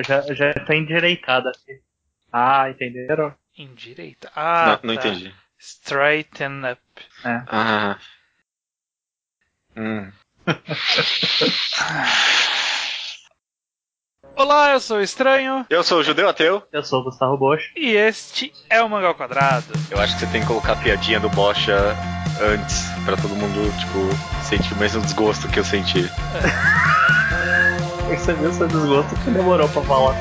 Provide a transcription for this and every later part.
Eu já, eu já tô endireitado aqui. Ah, entenderam? Endireita. Ah, não, não tá. entendi. Straighten up. É. Ah. Hum. Olá, eu sou o Estranho Eu sou o judeu ateu. Eu sou o Gustavo Bosch. e este é o Mangá ao Quadrado. Eu acho que você tem que colocar a piadinha do Bocha antes, pra todo mundo, tipo, sentir o mesmo desgosto que eu senti. Percebeu seu desgosto que demorou pra falar.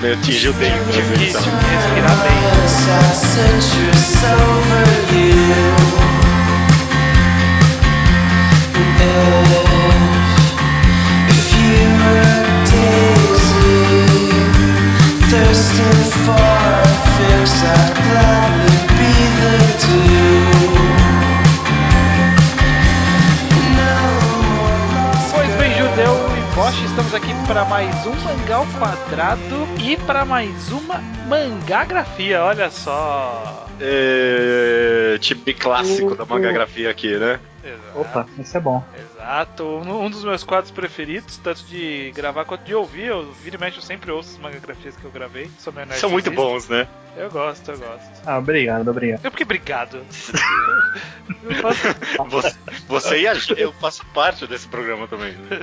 Me atingiu dentro Tive dessa que edição. respirar bem. Pois Bosch, estamos aqui para mais um Mangá ao Quadrado e para mais uma mangagrafia, olha só. É, tipo clássico da mangagrafia aqui, né? Exato. Opa, isso é bom. Exato, um, dos meus quadros preferidos, tanto de gravar quanto de ouvir. Eu vira e mexe, eu sempre ouço as mangagrafias que eu gravei. Sou meu São muito bons, né? Eu gosto, eu gosto. Ah, obrigado, obrigado. Eu porque obrigado. Eu faço- Você, você e a gente, eu faço parte desse programa também. Né?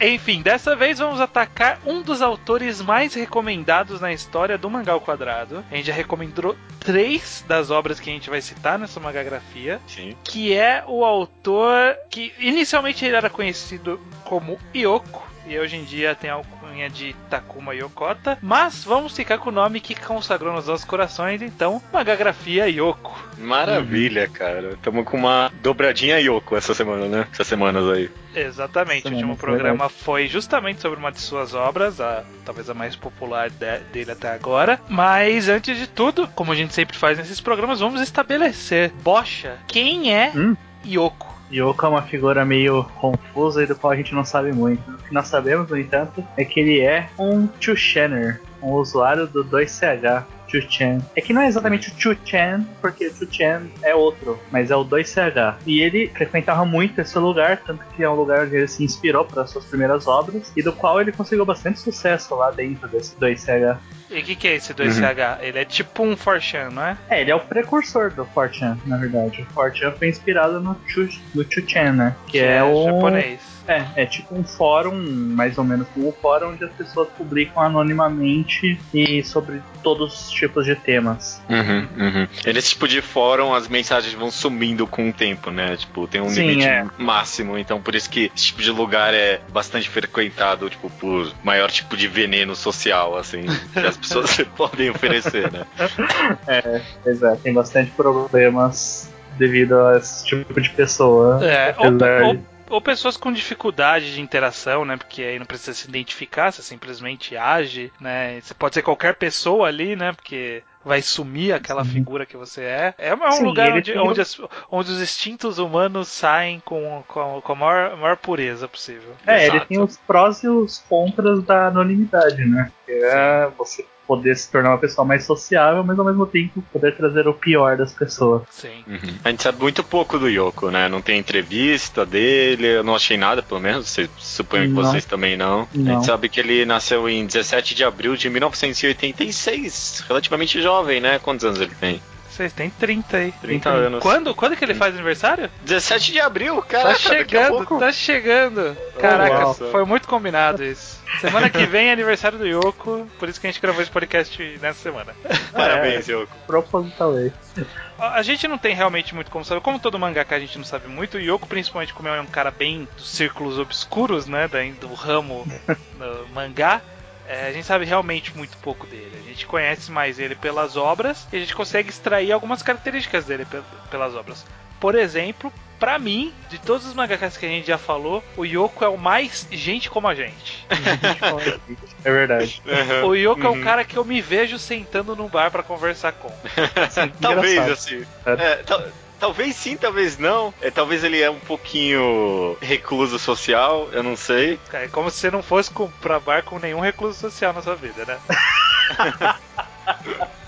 Enfim, dessa vez vamos atacar um dos autores mais recomendados na história do Mangá ao Quadrado. A gente já recomendou três das obras que a gente vai citar nessa mangagrafia. Sim. Que é o autor que inicialmente ele era conhecido como Yoko. E hoje em dia tem a alcunha de Takuma Yokota. Mas vamos ficar com o nome que consagrou nos nossos corações, então, Magagrafia Yoko. Maravilha, cara. Tamo com uma dobradinha Yoko essa semana, né? Essas semanas aí. Exatamente, o Semana, último é programa foi justamente sobre uma de suas obras, a, talvez a mais popular de- dele até agora. Mas antes de tudo, como a gente sempre faz nesses programas, vamos estabelecer, Bocha, quem é Hum. Yoko? Yoko é uma figura meio confusa e do qual a gente não sabe muito. O que nós sabemos, no entanto, é que ele é um Chuchener, um usuário do 2CH. Chuchen. É que não é exatamente o Chuchen, porque o Chuchen é outro, mas é o 2CH. E ele frequentava muito esse lugar, tanto que é um lugar onde ele se inspirou para suas primeiras obras, e do qual ele conseguiu bastante sucesso lá dentro desse 2CH. E o que, que é esse 2CH? Ele é tipo um 4chan, não é? É, ele é o precursor do 4chan, na verdade. O 4chan foi inspirado no, Chu, no Chuchen, né? Que, é, o japonês. É, é tipo um fórum, mais ou menos como um fórum, onde as pessoas publicam anonimamente e sobre todos os tipos de temas. Uhum, uhum. E nesse tipo de fórum, as mensagens vão sumindo com o tempo, né? Tipo, tem um Sim, limite é. máximo, então por isso que esse tipo de lugar é bastante frequentado, tipo, por maior tipo de veneno social, assim, que as pessoas podem oferecer, né? É, pois é, tem bastante problemas devido a esse tipo de pessoa. É, ou, ou- ou pessoas com dificuldade de interação, né? Porque aí não precisa se identificar, você simplesmente age, né? Você pode ser qualquer pessoa ali, né? Porque vai sumir aquela Sim. figura que você é. É um Sim, lugar ele onde, tem onde, as- onde os instintos humanos saem com, com, com a maior, maior pureza possível. É, ele Exato. tem os prós e os contras da anonimidade, né? Que é você poder se tornar uma pessoa mais sociável, mas ao mesmo tempo poder trazer o pior das pessoas. Sim. Uhum. A gente sabe muito pouco do Yoko, né? Não tem entrevista dele, eu não achei nada, pelo menos. Você- Suponho que Não. vocês também não. A Não. gente sabe que ele nasceu em 17 de abril de 1986, relativamente jovem, né? Quantos anos ele tem? Vocês têm 30 aí. 30 anos. Quando, quando que ele faz aniversário? 17 de abril, Tá caraca, daqui a chegando, pouco. tá chegando. Caraca, uau. foi muito combinado isso. Semana que vem é aniversário do Yoko, por isso que a gente gravou esse podcast nessa semana. Parabéns, Yoko. Propositalmente. A a gente não tem realmente muito como saber. Como todo mangaka a gente não sabe muito, o Yoko, principalmente como é um cara bem dos círculos obscuros, né? Do ramo do mangá. É, a gente sabe realmente muito pouco dele. A gente conhece mais ele pelas obras e a gente consegue extrair algumas características dele pe- pelas obras. Por exemplo, pra mim, de todos os mangakas que a gente já falou, o Yoko é o mais gente como a gente. É verdade. O Yoko é Uhum. o cara que eu me vejo sentando num bar pra conversar com. Talvez, assim. É. é, tal- talvez sim, talvez não. É, talvez ele é um pouquinho recluso social, eu não sei. É como se você não fosse pra bar com nenhum recluso social na sua vida, né?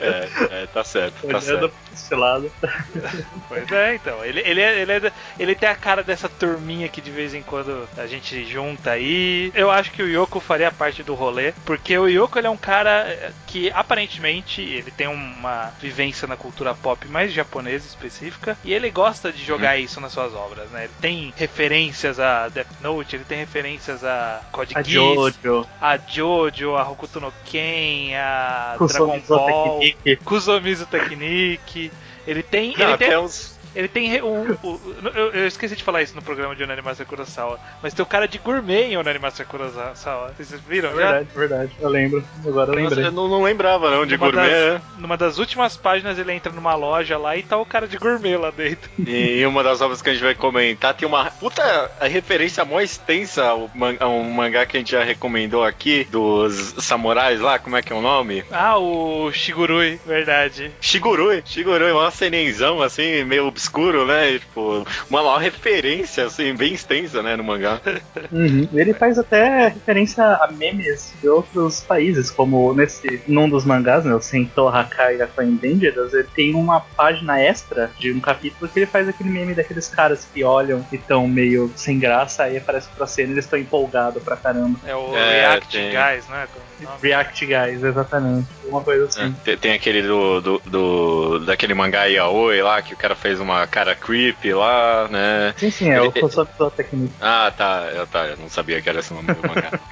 É, é, tá certo, tá Olhando certo. lado. Pois é, então. Ele, ele, é- ele, é ele tem a cara dessa turminha que de vez em quando a gente junta aí. Eu acho que o Yoko faria parte do rolê, porque o Yoko ele é um cara eh, que aparentemente ele tem uma vivência na cultura pop mais japonesa específica e ele gosta de jogar isso nas suas obras, né? Ele tem referências a Death Note, ele tem referências a Code A Geass, Jojo, a Jojo, a Hokuto no Ken, a Dragon Dragon Ball. Kuzomizu Technique. Ele tem, Não, ele tem até uns. Ele tem um. um- eu, eu esqueci de falar isso no programa de Onani Master Kurosawa, mas tem o cara de gourmet em Onani Master Kurosawa. Vocês viram É já? verdade, verdade. Eu lembro. Agora eu lembrei. eu não, não lembrava, não, de Numa gourmet, das, né? numa das últimas páginas ele entra numa loja lá e tá o cara de gourmet lá dentro. E uma das obras que a gente vai comentar tem uma puta referência mó extensa ao man- a um mangá que a gente já recomendou aqui, dos samurais lá, como é que é o nome? Ah, o Shigurui, verdade. Shigurui, Shigurui, uma senenzão assim, meio obscuro, né? Tipo, uma maior referência, assim, bem extensa, né, no mangá. Uhum. Ele faz até referência a memes de outros países, como nesse num dos mangás, né, o Sentou Hakai Aqua Dangerous, ele tem uma página extra de um capítulo que ele faz aquele meme daqueles caras que olham e estão meio sem graça, aí aparece pra cena e eles estão empolgados pra caramba. É o É, React tem. Guys, né? É? React Guys, exatamente. Uma coisa assim. É, tem, tem aquele do, do, do- daquele mangá Yaoi lá, que o cara fez uma cara creepy lá, né? Sim, sim, é o Ele- Kosoto Technique. Ah, tá, eu, tá, eu não sabia que era esse o nome do mangá.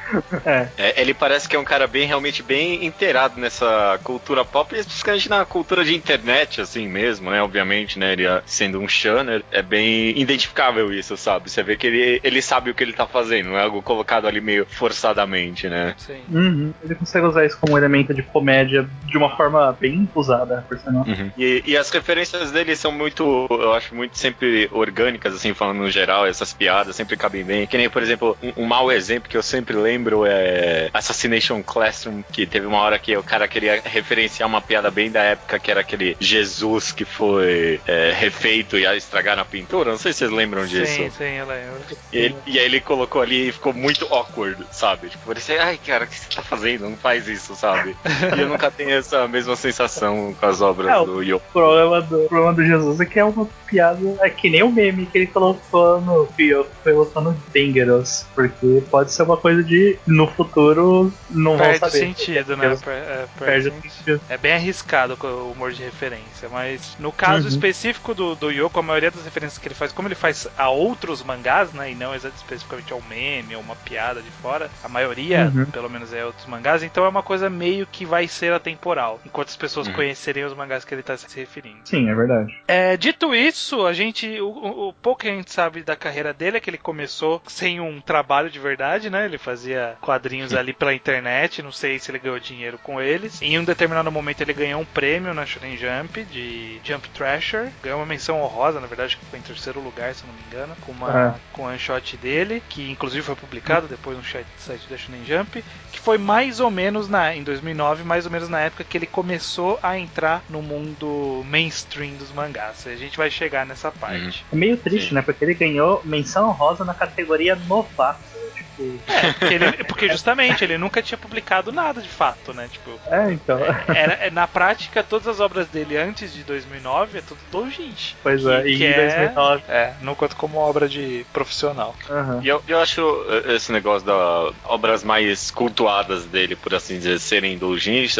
É. É, ele parece que é um cara bem, realmente bem inteirado nessa cultura pop, especificamente na cultura de internet, assim mesmo, né? Obviamente, né? Ele ah, sendo um shunner, é bem identificável isso, sabe? Você vê que ele, ele sabe o que ele tá fazendo, não é algo colocado ali meio forçadamente, né? Sim. Uhum. Ele consegue usar isso como um elemento de comédia de uma forma bem usada, por sinal. E, e as referências dele são muito, eu acho, muito sempre orgânicas, assim, falando no geral, essas piadas sempre cabem bem. Que nem, por exemplo, um, um mau exemplo que eu sempre lembro é Assassination Classroom, que teve uma hora que o cara queria referenciar uma piada bem da época, que era aquele Jesus que foi é, refeito e estragaram a pintura. Não sei se vocês lembram disso. Sim, sim, eu lembro. E, ele- e aí ele colocou ali e ficou muito awkward, sabe? Tipo, parecia, ai, cara, o que você tá fazendo? Não faz isso, sabe? e eu nunca tenho essa mesma sensação com as obras É, do Yo. O problema do, o problema do Jesus é que é uma piada. É que nem o meme que ele colocou no Pio, colocou no Dangerous. Porque pode ser uma coisa de no futuro não vão Perde saber. sentido, né? Deus Per- é, Perde perde o sentido. É bem arriscado o humor de referência, mas no caso Uhum. específico do, do Yoko, a maioria das referências que ele faz, como ele faz a outros mangás, né, e não especificamente ao meme ou uma piada de fora, a maioria, Uhum. pelo menos, é outros mangás, então é uma coisa meio que vai ser atemporal, enquanto as pessoas Uhum. conhecerem os mangás que ele está se referindo. Sim, é verdade. É, dito isso, a gente. O, o- pouco que a gente sabe da carreira dele é que ele começou sem um trabalho de verdade, né? Ele fazia quadrinhos ali pela internet, não sei se ele ganhou dinheiro com eles. Em um determinado momento ele ganhou um prêmio na Shonen Jump de Jump Thrasher. Ganhou uma menção honrosa, na verdade, que foi em terceiro lugar, se não me engano, com uma com um shot dele, que inclusive foi publicado depois no site site da Shonen Jump, que foi mais ou menos na em 2009, mais ou menos na época que ele começou a entrar no mundo mainstream dos mangás. A gente vai chegar nessa parte. É meio triste, né? Porque ele ganhou menção rosa na categoria novato. Tipo. É, porque, ele- porque justamente ele nunca tinha publicado nada de fato, né? Tipo, É, então. era, é, na prática, todas as obras dele antes de 2009 é tudo doujinshi. Pois é, que, e que em 2009. É, não conta como obra de profissional. Aham. E eu, eu acho esse negócio das obras mais cultuadas dele, por assim dizer, serem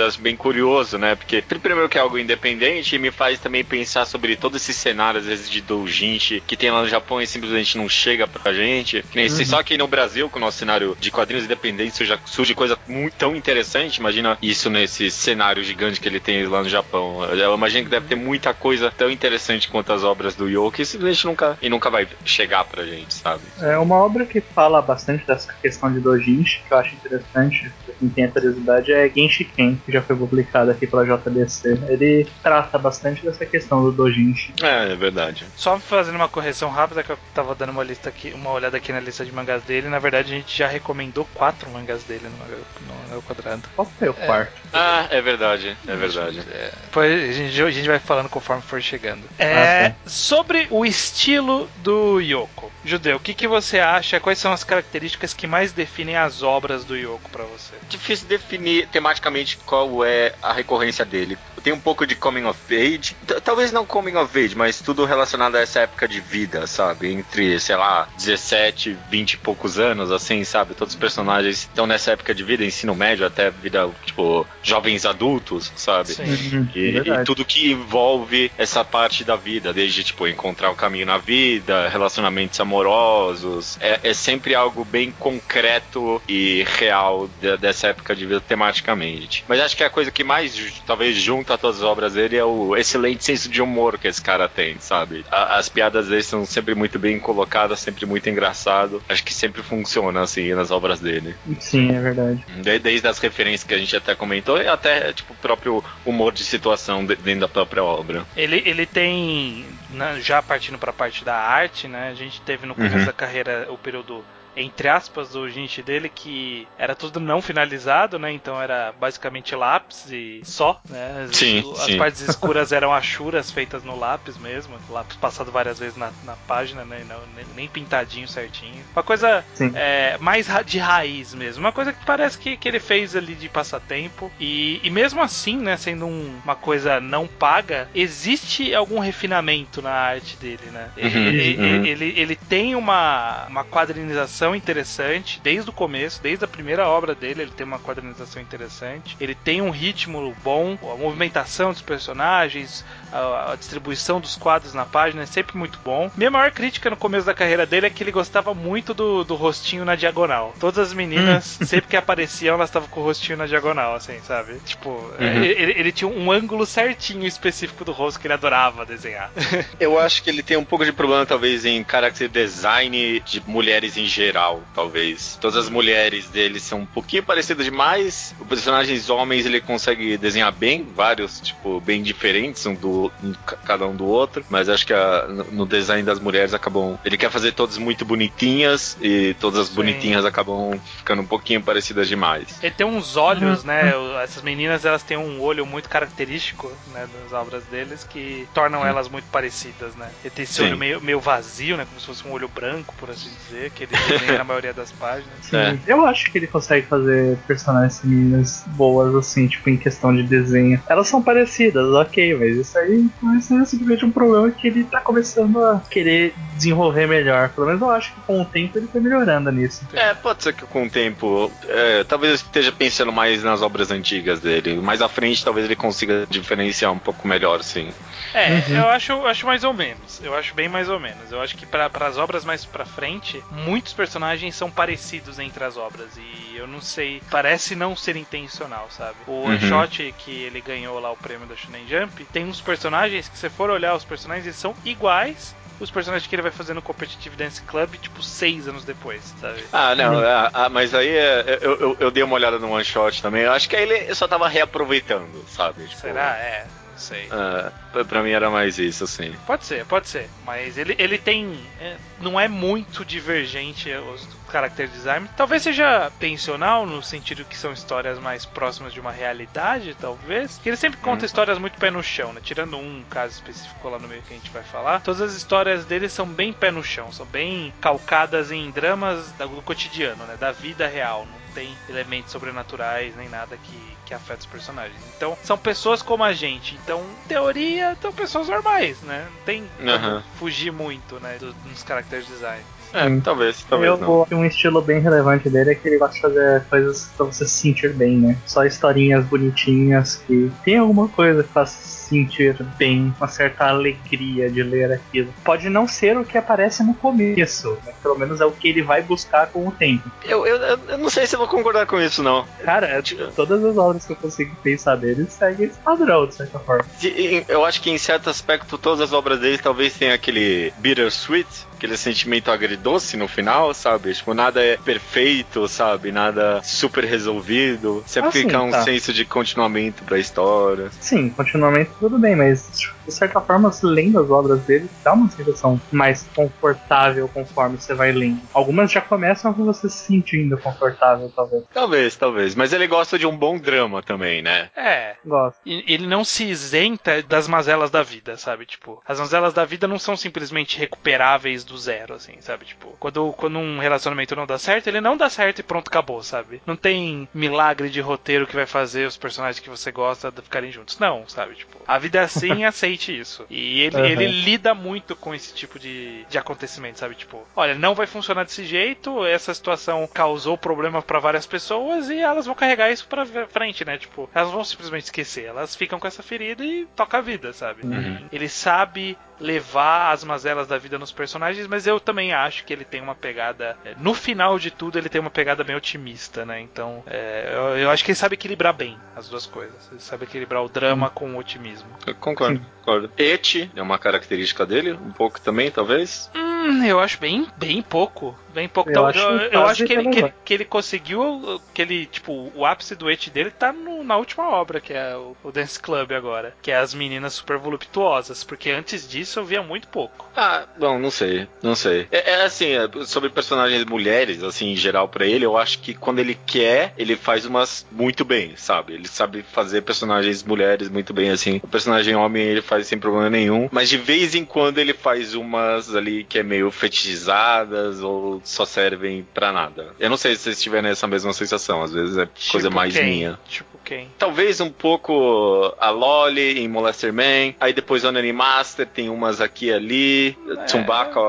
eu acho bem curioso, né? Porque, primeiro, que é algo independente, e me faz também pensar sobre todo esse cenário, às vezes, de indulgente que tem lá no Japão e simplesmente não chega pra gente. Que nem se só aqui no Brasil, com o nosso cenário de quadrinhos independentes, já surge coisa muito tão interessante. Imagina isso nesse cenário gigante que ele tem lá no Japão. Eu imagino que deve ter muita coisa tão interessante quanto as obras do Yo, que simplesmente nunca, e nunca vai chegar pra gente, sabe? É uma obra que fala bastante dessa questão de dojinshi, que eu acho interessante, pra quem tem a curiosidade, é Genshiken, que já foi publicado aqui pela JBC. Ele trata bastante dessa questão do dojinshi. É, é verdade. Só fazendo uma correção rápida, que eu tava dando uma lista aqui, uma olhada aqui na lista de mangás dele. Na verdade, gente já recomendou quatro mangás dele no no ao Quadrado. Qual foi o quarto? Ah, é verdade, é verdade. É, depois a gente, a gente vai falando conforme for chegando. É, Ah, tá. Sobre o estilo do Yoko. Judeu, o que, que você acha? Quais são as características que mais definem as obras do Yoko pra você? Difícil definir tematicamente qual é a recorrência dele. tem um pouco de coming of age. Talvez não coming of age, mas tudo relacionado a essa época de vida, sabe? Entre, sei lá, 17, 20 e poucos anos, assim, sabe? Todos os personagens estão nessa época de vida, ensino médio até vida, tipo, jovens adultos, sabe? Uhum, E, verdade. e tudo que envolve essa parte da vida, desde, tipo, encontrar o caminho na vida, relacionamentos amorosos. É, é sempre algo bem concreto e real de- dessa época de vida tematicamente. Mas acho que a coisa que mais, talvez, junta todas as obras dele é o excelente senso de humor que esse cara tem, sabe? A- as piadas dele são sempre muito bem colocadas, sempre muito engraçado. Acho que sempre funciona, assim, nas obras dele. Sim, é verdade. De- Desde as referências que a gente até comentou e até, tipo, o próprio humor de situação de- dentro da própria obra. Ele, ele tem, né, já partindo pra parte da arte, né? A gente teve no começo Uhum. da carreira o período entre aspas do gente dele que era tudo não finalizado, né? Então era basicamente lápis e só, né? As, Sim, as sim. partes escuras eram achuras feitas no lápis mesmo, lápis passado várias vezes na, na página, né? e não- nem, nem pintadinho certinho. Uma coisa é, mais ra- de raiz mesmo. Uma coisa que parece que, que ele fez ali de passatempo. E, e mesmo assim, né, sendo um- uma coisa não paga, existe algum refinamento na arte dele, né? Ele, Uhum, ele, uhum. ele- ele- ele tem uma, uma quadrinização interessante desde o começo, desde a primeira obra dele, ele tem uma quadrinização interessante. Ele tem um ritmo bom, a movimentação dos personagens, a, a distribuição dos quadros na página é sempre muito bom. Minha maior crítica no começo da carreira dele é que ele gostava muito do, do rostinho na diagonal. Todas as meninas, sempre que apareciam, elas estavam com o rostinho na diagonal, assim, sabe? Tipo, ele, ele tinha um ângulo certinho específico do rosto que ele adorava desenhar. Eu acho que ele tem um pouco de problema, talvez, em character design de mulheres em geral, talvez. Todas as mulheres dele são um pouquinho parecidas demais. Os personagens homens ele consegue desenhar bem, vários, tipo, bem diferentes, um do um, ca- cada um do outro. Mas acho que a- no design das mulheres acabam. Ele quer fazer todas muito bonitinhas e todas as Sim. bonitinhas acabam ficando um pouquinho parecidas demais. Ele tem uns olhos, né? o- Essas meninas elas têm um olho muito característico, né? Das obras deles que tornam elas muito parecidas, né? Ele tem esse Sim. olho meio, meio vazio, né? Como se fosse um olho branco, por assim dizer, que ele na maioria das páginas. Sim, É. Eu acho que ele consegue fazer personagens femininas boas, assim, tipo, em questão de desenho. Elas são parecidas, ok, mas isso aí isso é simplesmente um problema que ele tá começando a querer desenvolver melhor. Pelo menos eu acho que com o tempo ele foi melhorando nisso. É, pode ser que com o tempo. é, talvez eu esteja pensando mais nas obras antigas dele. Mais à frente, talvez ele consiga diferenciar um pouco melhor, sim. É, Uhum. eu acho, acho mais ou menos. Eu acho bem mais ou menos. Eu acho que para as obras mais pra frente, muitos personagens são parecidos entre as obras. E eu não sei. Parece não ser intencional, sabe? O Uhum. one shot que ele ganhou lá o prêmio da Shonen Jump, tem uns personagens que, se for olhar os personagens, eles são iguais. Os personagens que ele vai fazer no Competitive Dance Club, tipo, seis anos depois, sabe? Ah, não, ah, ah, mas aí é, eu, eu, eu dei uma olhada no one shot também. Eu acho que aí ele só tava reaproveitando, sabe? Tipo, Será? É, sei. ah, pra- mim era mais isso, assim. Pode ser, pode ser. Mas ele, ele tem. é, não é muito divergente os character design. Talvez seja intencional, no sentido que são histórias mais próximas de uma realidade, talvez. Que ele sempre conta Hum. histórias muito pé no chão, né? Tirando um caso específico lá no meio que a gente vai falar. Todas as histórias dele são bem pé no chão, são bem calcadas em dramas do cotidiano, né? Da vida real. Não tem elementos sobrenaturais nem nada que, que afeta os personagens. Então, são pessoas como a gente. Então, em teoria, são pessoas normais, né? Não tem Aham. fugir muito, né? do- Dos character design. É, talvez, talvez eu, não. Um estilo bem relevante dele é que ele gosta de fazer coisas pra você se sentir bem, né? Só historinhas bonitinhas que tem alguma coisa que faz se sentir bem, uma certa alegria de ler aquilo. Pode não ser o que aparece no começo, mas pelo menos é o que ele vai buscar com o tempo. Eu, eu, eu não sei se eu vou concordar com isso, não. Cara, é, todas as obras que eu consigo pensar dele seguem esse padrão, de certa forma. Eu acho que em certo aspecto todas as obras dele talvez tenha aquele bittersweet, aquele sentimento agridoce no final, sabe? Tipo, nada é perfeito, sabe? Nada super resolvido. Sempre Ah, sim, fica um tá. senso de continuamento pra história. Sim, continuamente tudo bem, mas de certa forma, lendo as obras dele, dá uma sensação mais confortável conforme você vai lendo. Algumas já começam com você se sentindo confortável, talvez. Talvez, talvez. Mas ele gosta de um bom drama também, né? É. Gosto. E ele não se isenta das mazelas da vida, sabe? Tipo, as mazelas da vida não são simplesmente recuperáveis do zero, assim, sabe? Tipo, quando, quando um relacionamento não dá certo, ele não dá certo e pronto, acabou, sabe? Não tem milagre de roteiro que vai fazer os personagens que você gosta ficarem juntos. Não, sabe? Tipo, a vida é assim, aceite isso. E ele, uhum. ele lida muito com esse tipo de, de acontecimento, sabe? Tipo, olha, não vai funcionar desse jeito, essa situação causou problema para várias pessoas e elas vão carregar isso pra frente, né? Tipo, elas vão simplesmente esquecer, elas ficam com essa ferida e toca a vida, sabe? Uhum. Ele sabe levar as mazelas da vida nos personagens, mas eu também acho que ele tem uma pegada. É, no final de tudo, ele tem uma pegada bem otimista, né? Então, é, eu, eu, acho que ele sabe equilibrar bem as duas coisas. Ele sabe equilibrar o drama hum. com o otimismo. Eu concordo, Sim. concordo. Et é uma característica dele, um pouco também, talvez. Hum, eu acho bem, bem pouco. Bem pouco. Eu, então, acho, eu, eu acho que, ele, que, ele, que ele conseguiu. Que ele, tipo, o ápice do et dele tá no, na última obra, que é o, o Dance Club agora. Que é as meninas super voluptuosas. Porque antes disso eu via muito pouco. Ah, bom, não sei. Não sei. É, é assim, é, sobre personagens mulheres, assim, em geral para ele, eu acho que quando ele quer, ele faz umas muito bem, sabe? Ele sabe fazer personagens mulheres muito bem, assim. O personagem homem ele faz sem problema nenhum. Mas de vez em quando ele faz umas ali que é meio fetichizadas ou só servem para nada. Eu não sei se vocês tiverem essa mesma sensação, às vezes é tipo coisa mais quem? minha. Tipo Talvez um pouco a Loli em Molester Man, aí depois Onani Master tem umas aqui e ali, é. Tsubaka,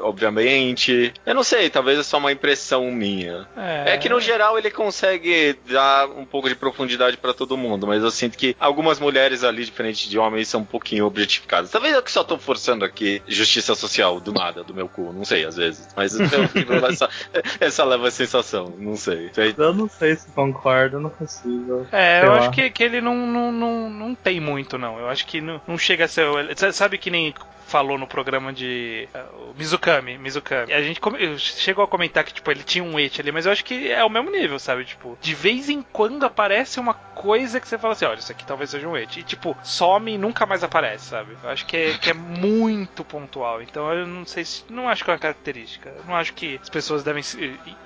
obviamente. Eu não sei, talvez é só uma impressão minha. É. é que no geral ele consegue dar um pouco de profundidade para todo mundo, mas eu sinto que algumas mulheres ali, diferente de homens, são um pouquinho objetificadas. Talvez eu que só tô forçando aqui justiça social do nada, do meu cu, não sei, às vezes. Mas eu essa, essa leva a sensação, não sei. Eu não sei se concordo, não consigo. É, eu lá. acho que, que ele não, não, não, não tem muito, não. Eu acho que não, não chega a ser. Sabe que nem falou no programa de uh, Mizukami, Mizukami. A gente chegou a comentar que tipo ele tinha um et ali, mas eu acho que é o mesmo nível, sabe? Tipo, de vez em quando aparece uma coisa que você fala assim, olha, isso aqui talvez seja um et. E tipo, some e nunca mais aparece, sabe? Eu acho que é, que é muito pontual. Então eu não sei se não acho que é uma característica. Eu não acho que as pessoas devem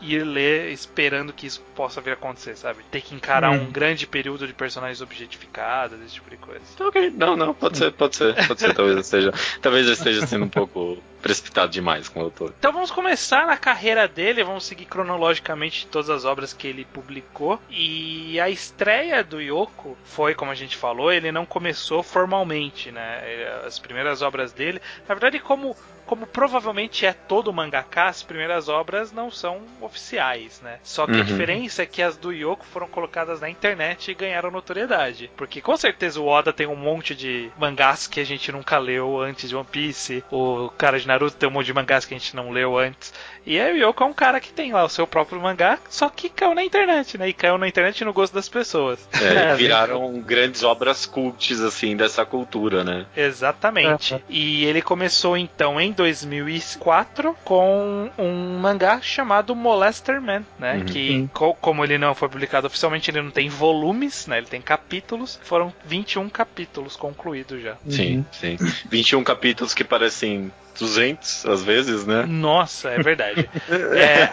ir ler esperando que isso possa vir a acontecer, sabe? Ter que encarar hum. um grande período de personagens objetificados, esse tipo de coisa. Ok, não, não, pode ser, pode ser, pode ser, talvez seja talvez eu esteja sendo um pouco precipitado demais com o autor. Então vamos começar na carreira dele, vamos seguir cronologicamente todas as obras que ele publicou. E a estreia do Yoko foi, como a gente falou, ele não começou formalmente, né? As primeiras obras dele, na verdade, como como provavelmente é todo mangaka, as primeiras obras não são oficiais, né? Só que uhum. a diferença é que as do Yoko foram colocadas na internet e ganharam notoriedade. Porque com certeza o Oda tem um monte de mangás que a gente nunca leu antes de One Piece, o cara de Naruto tem um monte de mangás que a gente não leu antes. E aí o Yoko é um cara que tem lá o seu próprio mangá, só que caiu na internet, né? E caiu na internet no gosto das pessoas. É, viraram grandes obras cultes, assim, dessa cultura, né? Exatamente. Uhum. E ele começou então em 2004 com um mangá chamado Molester Man, né? Uhum. Que, co como ele não foi publicado oficialmente, ele não tem volumes, né? Ele tem capítulos. Foram 21 capítulos concluídos já. Sim, uhum. sim. 21 capítulos que parecem 200 às vezes, né? Nossa, é verdade. é,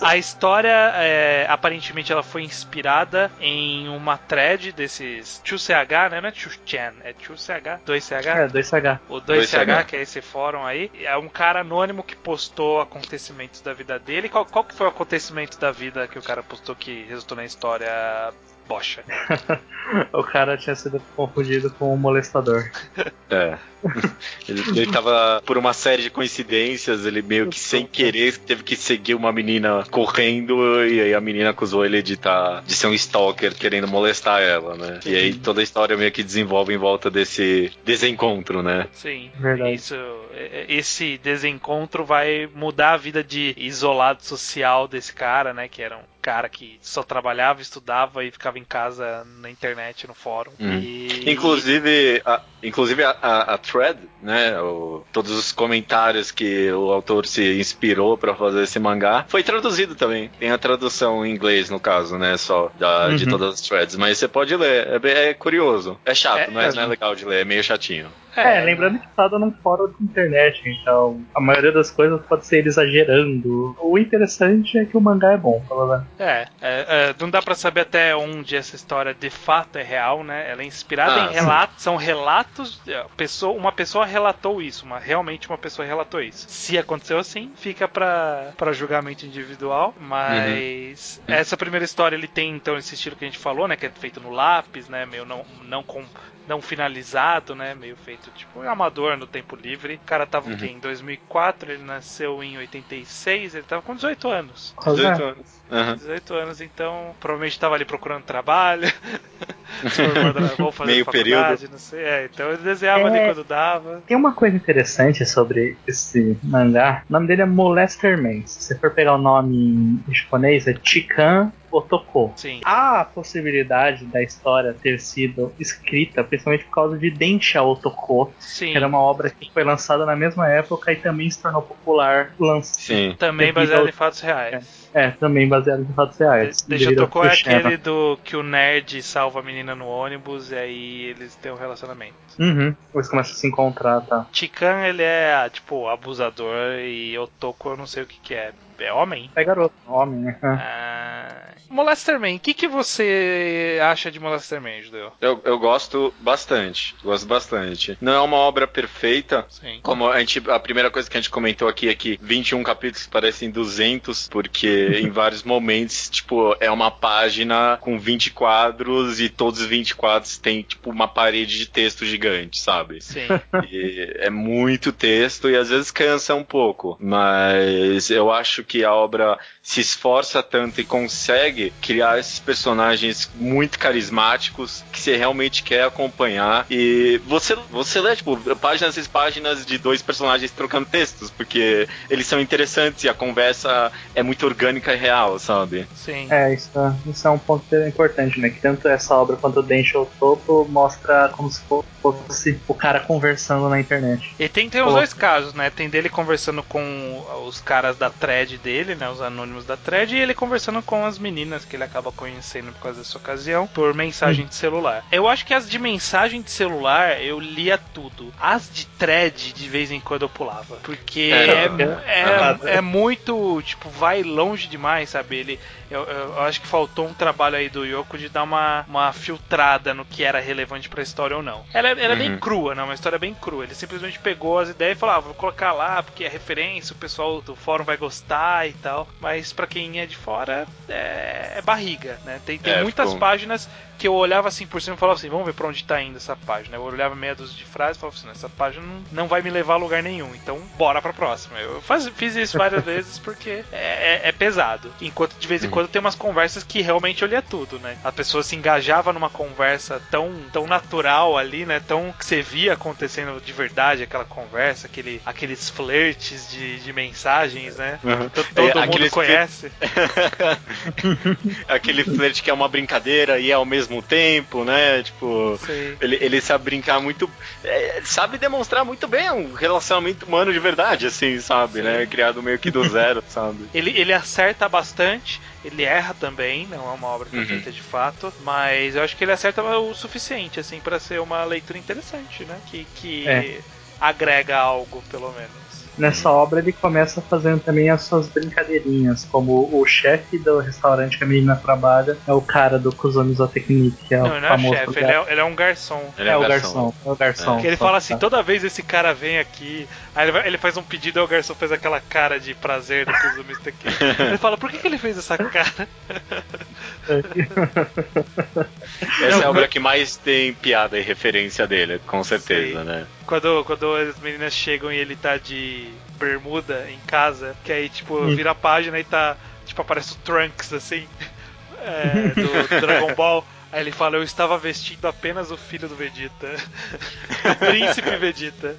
a, a, história, é, aparentemente, ela foi inspirada em uma thread desses 2CH, né? Não é 2chan, é 2CH? 2CH? É, 2CH. O 2CH, 2CH, que é esse fórum aí, é um cara anônimo que postou acontecimentos da vida dele. Qual, qual que foi o acontecimento da vida que o cara postou que resultou na história bocha. o cara tinha sido confundido com um molestador. É. Ele, ele tava, por uma série de coincidências, ele meio que sem querer teve que seguir uma menina correndo e aí a menina acusou ele de, tá, de ser um stalker querendo molestar ela, né? E aí toda a história meio que desenvolve em volta desse desencontro, né? Sim, Verdade. Isso, esse desencontro vai mudar a vida de isolado social desse cara, né? Que era um cara que só trabalhava, estudava e ficava em casa na internet, no fórum. Hum. E... Inclusive, a, inclusive a, a, a thread, né? O, todos os comentários que o autor se inspirou para fazer esse mangá, foi traduzido também. Tem a tradução em inglês, no caso, né? Só da, uhum. de todas as threads. Mas você pode ler, é, é curioso. É chato, é, não, é, não é legal de ler, é meio chatinho. É, lembrando que tá num fórum de internet, então a maioria das coisas pode ser ele exagerando. O interessante é que o mangá é bom, pelo menos. É, é, é, não dá pra saber até onde essa história de fato é real, né? Ela é inspirada Ah, em relatos, são relatos, é, pessoa, uma pessoa relatou isso, uma, realmente uma pessoa relatou isso. Se aconteceu assim, fica pra, pra julgamento individual, mas essa primeira história ele tem então esse estilo que a gente falou, né? Que é feito no lápis, né? Meio não, não com não finalizado, né? Meio feito tipo um amador no tempo livre. O cara tava o quê? Em 2004, ele nasceu em 86, ele tava com 18 anos. 18 anos. Aham. 18 anos, então provavelmente estava ali procurando trabalho. vou fazer Meio faculdade, não sei. É, então ele desenhava ali É. quando dava. Tem uma coisa interessante sobre esse mangá. O nome dele é Molester Man. Se você for pegar o nome em japonês, é Chikan Otoko. Sim. Há a possibilidade da história ter sido escrita principalmente por causa de Densha Otoko, Sim. que era uma obra que foi lançada na mesma época e também se tornou popular. Lanç... Sim. Também ao- em fatos reais. É, também baseado em fatos reais. Deixa tocou é aquele do que o nerd salva a menina no ônibus e aí eles têm um relacionamento. Uhum. Eles começam a se encontrar, tá? Chikan, ele é, tipo, abusador e Otoko eu não sei o que que é. É homem? É garoto, homem, né? Ah... Molester Man, o que, que você acha de Molester Man, Judeu? Eu, eu gosto bastante. Gosto bastante. Não é uma obra perfeita. Sim. Como a, gente, a primeira coisa que a gente comentou aqui é que 21 capítulos parecem 200, porque em vários momentos, tipo, é uma página com 20 quadros e todos os 20 quadros tem, tipo, uma parede de texto gigante, sabe? Sim. E é muito texto e às vezes cansa um pouco, mas eu acho que a obra se esforça tanto e consegue criar esses personagens muito carismáticos que você realmente quer acompanhar e você você lê tipo páginas e páginas de dois personagens trocando textos porque eles são interessantes e a conversa é muito orgânica e real, sabe? Sim. É, isso, isso é um ponto importante, né? Que tanto essa obra quanto o Densho Topo mostra como se fosse o cara conversando na internet. E tem, tem os dois casos, né? Tem dele conversando com os caras da thread dele, né? Os anônimos da thread, e ele conversando com as meninas que ele acaba conhecendo por causa dessa ocasião, por mensagem de celular. Eu acho que as de mensagem de celular eu lia tudo. As de thread, de vez em quando eu pulava. Porque É, é, não, é, é muito, tipo, vai longe demais, sabe? Ele, eu, eu- acho que faltou um trabalho aí do Yoko de dar uma, uma filtrada no que era relevante pra história ou não. Ela, ela é bem Uhum. crua, né? Uma história bem crua. Ele simplesmente pegou as ideias e falou: ah, vou colocar lá porque é referência, o pessoal do fórum vai gostar e tal. Mas pra quem é de fora, é, é barriga, né? Tem, tem É, muitas ficou- páginas que eu olhava assim por cima e falava assim: vamos ver pra onde tá indo essa página. Eu olhava meia dúzia de frases e falava assim: essa página não, não vai me levar a lugar nenhum, então bora pra próxima. Eu faz- fiz isso várias vezes porque é, é- é pesado. Enquanto de vez em Uhum. quando tem umas conversas que realmente eu lia tudo, né? A pessoa se engajava numa conversa tão, tão natural ali, né? Tão que você via acontecendo de verdade aquela conversa, aquele, aqueles flertes de, de mensagens, né? Uhum. To- Todo É, mundo conhece. Aquele flerte que é uma brincadeira e é ao mesmo tempo, né? Tipo, ele, ele sabe brincar muito. é, sabe demonstrar muito bem um relacionamento humano de verdade, assim, sabe, Sim. né? Criado meio que do zero, sabe? Ele, ele acerta bastante, ele erra também, não é uma obra Uhum. perfeita de fato, mas eu acho que ele acerta o suficiente, assim, para ser uma leitura interessante, né? Que, que É. agrega algo, pelo menos. Nessa obra ele começa fazendo também as suas brincadeirinhas, como o chefe do restaurante que a menina trabalha é o cara do Kuzumi Zootechnique, que é não, o ele não é famoso chefe, ele é, ele é um garçom. Ele É, o garçom, é o garçom. Que ele fala assim, tá. toda vez esse cara vem aqui, aí ele, vai- ele faz um pedido, aí o garçom faz aquela cara de prazer do aqui. Ele fala, por que, que ele fez essa cara? Essa é a obra que mais tem piada e referência dele, com certeza, Sei. né? Quando, quando as meninas chegam e ele tá de bermuda em casa, que aí, tipo, Hum. vira a página e tá, tipo, aparece o Trunks, assim, é, do Dragon Ball. Aí ele fala, eu estava vestindo apenas o filho do Vegeta. o príncipe Vegeta.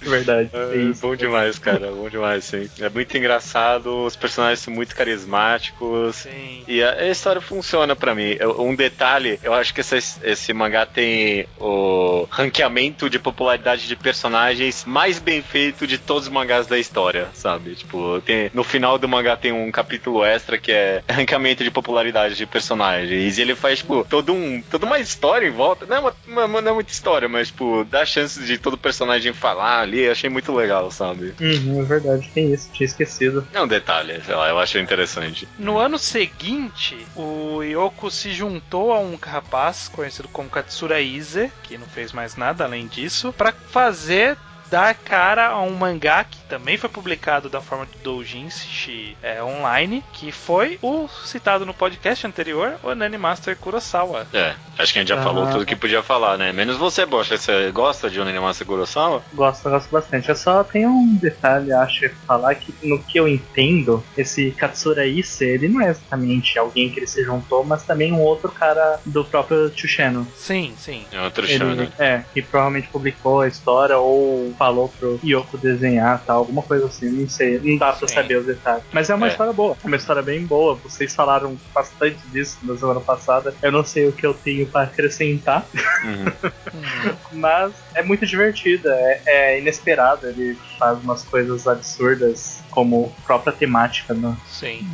Verdade. É, é bom demais, cara, bom demais, sim. É muito engraçado, os personagens são muito carismáticos. Sim. E a, a história funciona pra mim. Eu- Um detalhe, eu acho que essa- esse mangá tem o ranqueamento de popularidade de personagens mais bem feito de todos os mangás da história, sabe? Tipo, tem- no final do mangá tem um capítulo extra que é ranqueamento de popularidade de personagens personagens. E ele faz, tipo, todo um, toda uma história em volta. Não é, uma, uma, não é muita história, mas, tipo, dá chances de todo personagem falar ali. Achei muito legal, sabe? Uhum, é verdade, tem isso, tinha esquecido. É um detalhe, sei lá, eu achei interessante. No ano seguinte, o Yoko se juntou a um rapaz conhecido como Katsura Ize, que não fez mais nada além disso, para fazer dar cara a um mangá que também foi publicado da forma do doujinshi é, online, que foi o citado no podcast anterior, o Nani Master Kurosawa. É, acho que a gente já ah. falou tudo que podia falar, né? Menos você, Bocha. Você gosta de Nani Master Kurosawa? Gosto, gosto bastante. Eu só tenho um detalhe, acho, falar que no que eu entendo, esse Katsura Ise, ele não é exatamente alguém que ele se juntou, mas também um outro cara do próprio Chusheno. Sim, sim. É outro ele, É, que provavelmente publicou a história ou falou pro Yoko desenhar tal, alguma coisa assim, não sei, não dá pra Sim. saber os detalhes. Mas é uma é. história boa, é uma história bem boa. Vocês falaram bastante disso na semana passada. Eu não sei o que eu tenho para acrescentar, uhum. mas é muito divertida, é, é inesperada. Ele faz umas coisas absurdas como própria temática no,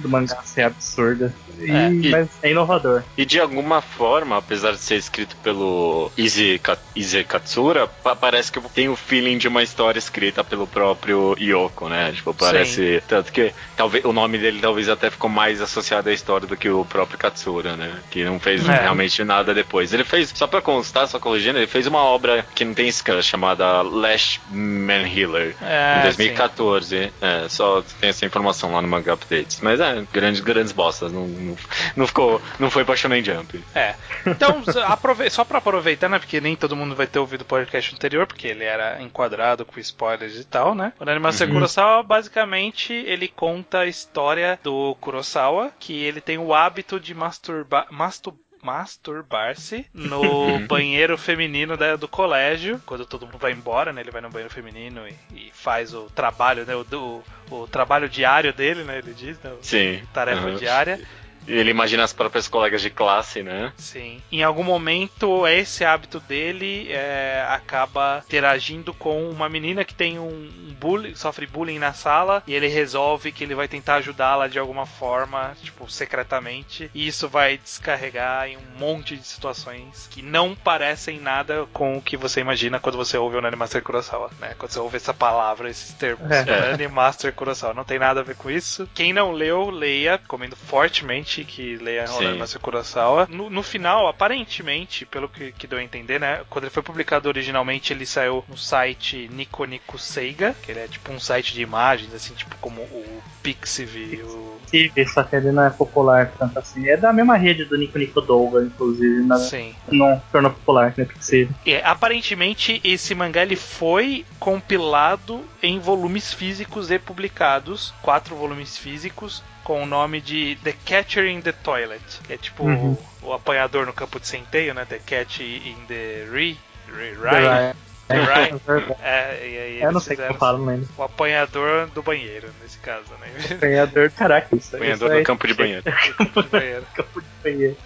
do mangá ser absurda. E, é, e, mas é inovador. E de alguma forma, apesar de ser escrito pelo Ize, Ize Katsura, parece que tem o feeling de uma história escrita pelo próprio Yoko, né? Tipo, parece. Sim. Tanto que talvez o nome dele talvez até ficou mais associado à história do que o próprio Katsura, né? Que não fez é. realmente nada depois. Ele fez, só pra constar, só corrigindo, ele fez uma obra que não tem scan chamada Lash Man Healer é, em 2014. É, só tem essa informação lá no Manga Updates. Mas é, grandes, grandes bostas. Não, não, não ficou. Não foi pra Shonen Jump. É. Então, aprove só pra aproveitar, né? Porque nem todo mundo vai ter ouvido o podcast anterior, porque ele era enquadrado com spoilers e tal, né? O Animação uhum. Kurosawa, basicamente, ele conta a história do Kurosawa, que ele tem o hábito de masturbar. Mastur masturbar-se no uhum. banheiro feminino da, do colégio, quando todo mundo vai embora, né? Ele vai no banheiro feminino e, e faz o trabalho, né? O, o trabalho diário dele, né? Ele diz, né? Sim. Tarefa uhum. diária. Ele imagina as próprias colegas de classe, né? Sim. Em algum momento, esse hábito dele é, acaba interagindo com uma menina que tem um bullying, sofre bullying na sala e ele resolve que ele vai tentar ajudá-la de alguma forma, tipo, secretamente. E isso vai descarregar em um monte de situações que não parecem nada com o que você imagina quando você ouve o Animaster Kurosawa, né? Quando você ouve essa palavra, esses termos. É. Animaster Kurosawa. Não tem nada a ver com isso. Quem não leu, leia. Comendo fortemente que leia Ronald Kurosawa. No, no, final, aparentemente, pelo que, que deu a entender, né? Quando ele foi publicado originalmente, ele saiu no site Nico Nico Seiga, que ele é tipo um site de imagens, assim, tipo como o Pixiv. O... Pixiv, só que ele não é popular tanto assim. É da mesma rede do Nico Nico Douga, inclusive. Na... Sim. Não tornou popular, né? Pixiv. É, aparentemente, esse mangá ele foi compilado em volumes físicos e publicados, quatro volumes físicos, com o nome de The Catcher in the Toilet. Que é tipo uhum. o, o, apanhador no campo de centeio, né? The Cat in the Re. Re Rye. Right. É, e aí eu não sei o que eu falo, não lembro. O apanhador do banheiro, nesse caso, né? Apanhador, caraca, isso Apanhador do campo de banheiro. campo de banheiro. campo de banheiro.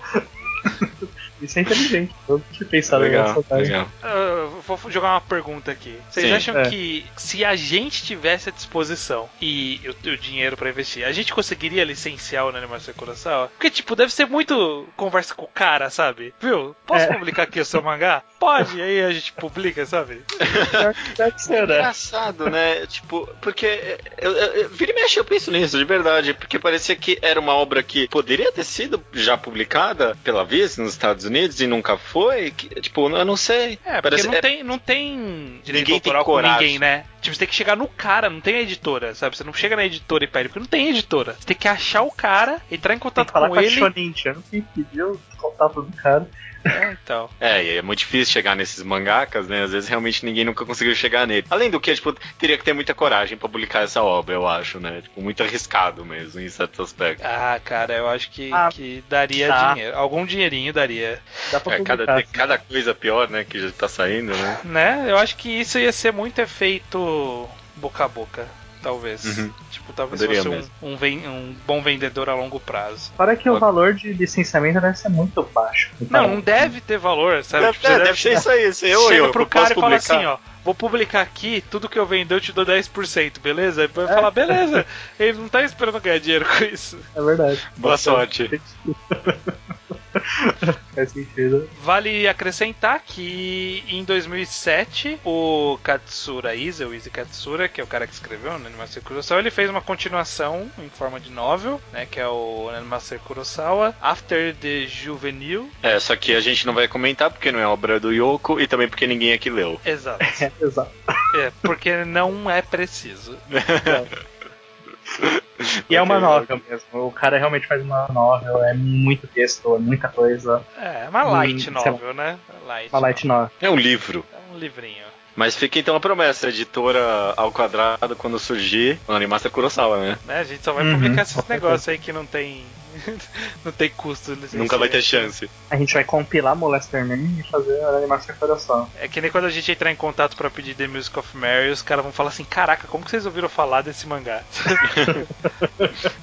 Isso é inteligente. Eu tinha pensado legal, nessa legal. Uh, vou jogar uma pergunta aqui. Vocês Sim, acham é. que se a gente tivesse a disposição e o, o dinheiro para investir, a gente conseguiria licenciar o Animação Kurosawa? Porque, tipo, deve ser muito conversa com o cara, sabe? Viu? Posso é. publicar aqui o seu mangá? Pode, aí a gente publica, sabe? Né? Engraçado, né? Tipo, porque eu, eu, eu, vira e mexe, eu penso nisso, de verdade. Porque parecia que era uma obra que poderia ter sido já publicada pela Viz nos Estados Unidos e nunca foi, que, tipo, eu não sei. É, porque Parece, não, é... tem, não tem direito ninguém autoral com ninguém, né? Tipo, você tem que chegar no cara, não tem a editora, sabe? Você não chega na editora e pede, porque não tem editora. Você tem que achar o cara, entrar em contato com, com ele. Shonen quem pediu o contato do cara. É, então. É, é muito difícil chegar nesses mangakas, né? Às vezes realmente ninguém nunca conseguiu chegar nele. Além do que, tipo, teria que ter muita coragem para publicar essa obra, eu acho, né? Tipo, muito arriscado mesmo em certos aspectos. Ah, cara, eu acho que, ah, que daria tá. dinheiro. Algum dinheirinho daria. Dá pra é, cada, cada coisa pior, né? Que já tá saindo, né? Né? Eu acho que isso ia ser muito efeito boca a boca talvez. Uhum. Tipo, talvez Poderia fosse um, um, um, bom vendedor a longo prazo. Para que o valor de licenciamento deve ser muito baixo. Não, não deve ter valor, sabe? Deve, é, deve, deve ser isso aí. Se eu, Chega eu, pro eu cara e fala assim, ó. Vou publicar aqui, tudo que eu vender eu te dou 10%, beleza? Ele vai é. falar, beleza. Ele não tá esperando ganhar dinheiro com isso. É verdade. Boa sorte. Faz sentido. Vale acrescentar que em 2007 o Katsura Isa, o Izzy Katsura, que é o cara que escreveu o Animaster Kurosawa, ele fez uma continuação em forma de novel, né, que é o Animaster Kurosawa After the Juvenile. É, só que a gente não vai comentar porque não é obra do Yoko e também porque ninguém aqui leu. Exato. É, exato. É, porque não é preciso. E é uma Ok, novel mesmo. O cara realmente faz uma novel, é muito texto, é muita coisa. É, uma light Hum, novel, né? Light Uma light novel. É um livro. É um livrinho. Mas fica então a promessa, editora ao quadrado quando surgir, o Animaster Kurosawa, né? Né? A gente só vai Uhum, publicar esses negócios aí que não tem. não tem custo. Nunca vai ter chance. A gente vai compilar Molester Man e fazer a animação coração. É que nem quando a gente entrar em contato pra pedir The Music of Mary, os caras vão falar assim: Caraca, como que vocês ouviram falar desse mangá?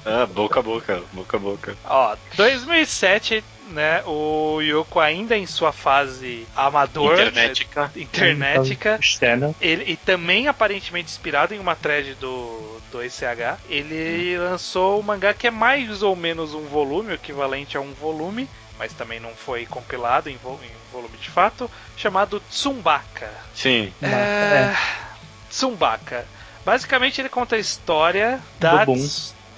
Ah, boca a boca, boca a boca. Ó, 2007, né? O Yoko ainda em sua fase amador. Internetica. né, internetica. Externa. Ele, e também aparentemente inspirado em uma thread do, do ECH, ele lançou um mangá que é mais ou menos um volume, o equivalente a um volume, mas também não foi compilado em, vo- em volume de fato, chamado Tsumbaka. Sim. É... Tsumbaka. Basicamente ele conta a história da Do Boom.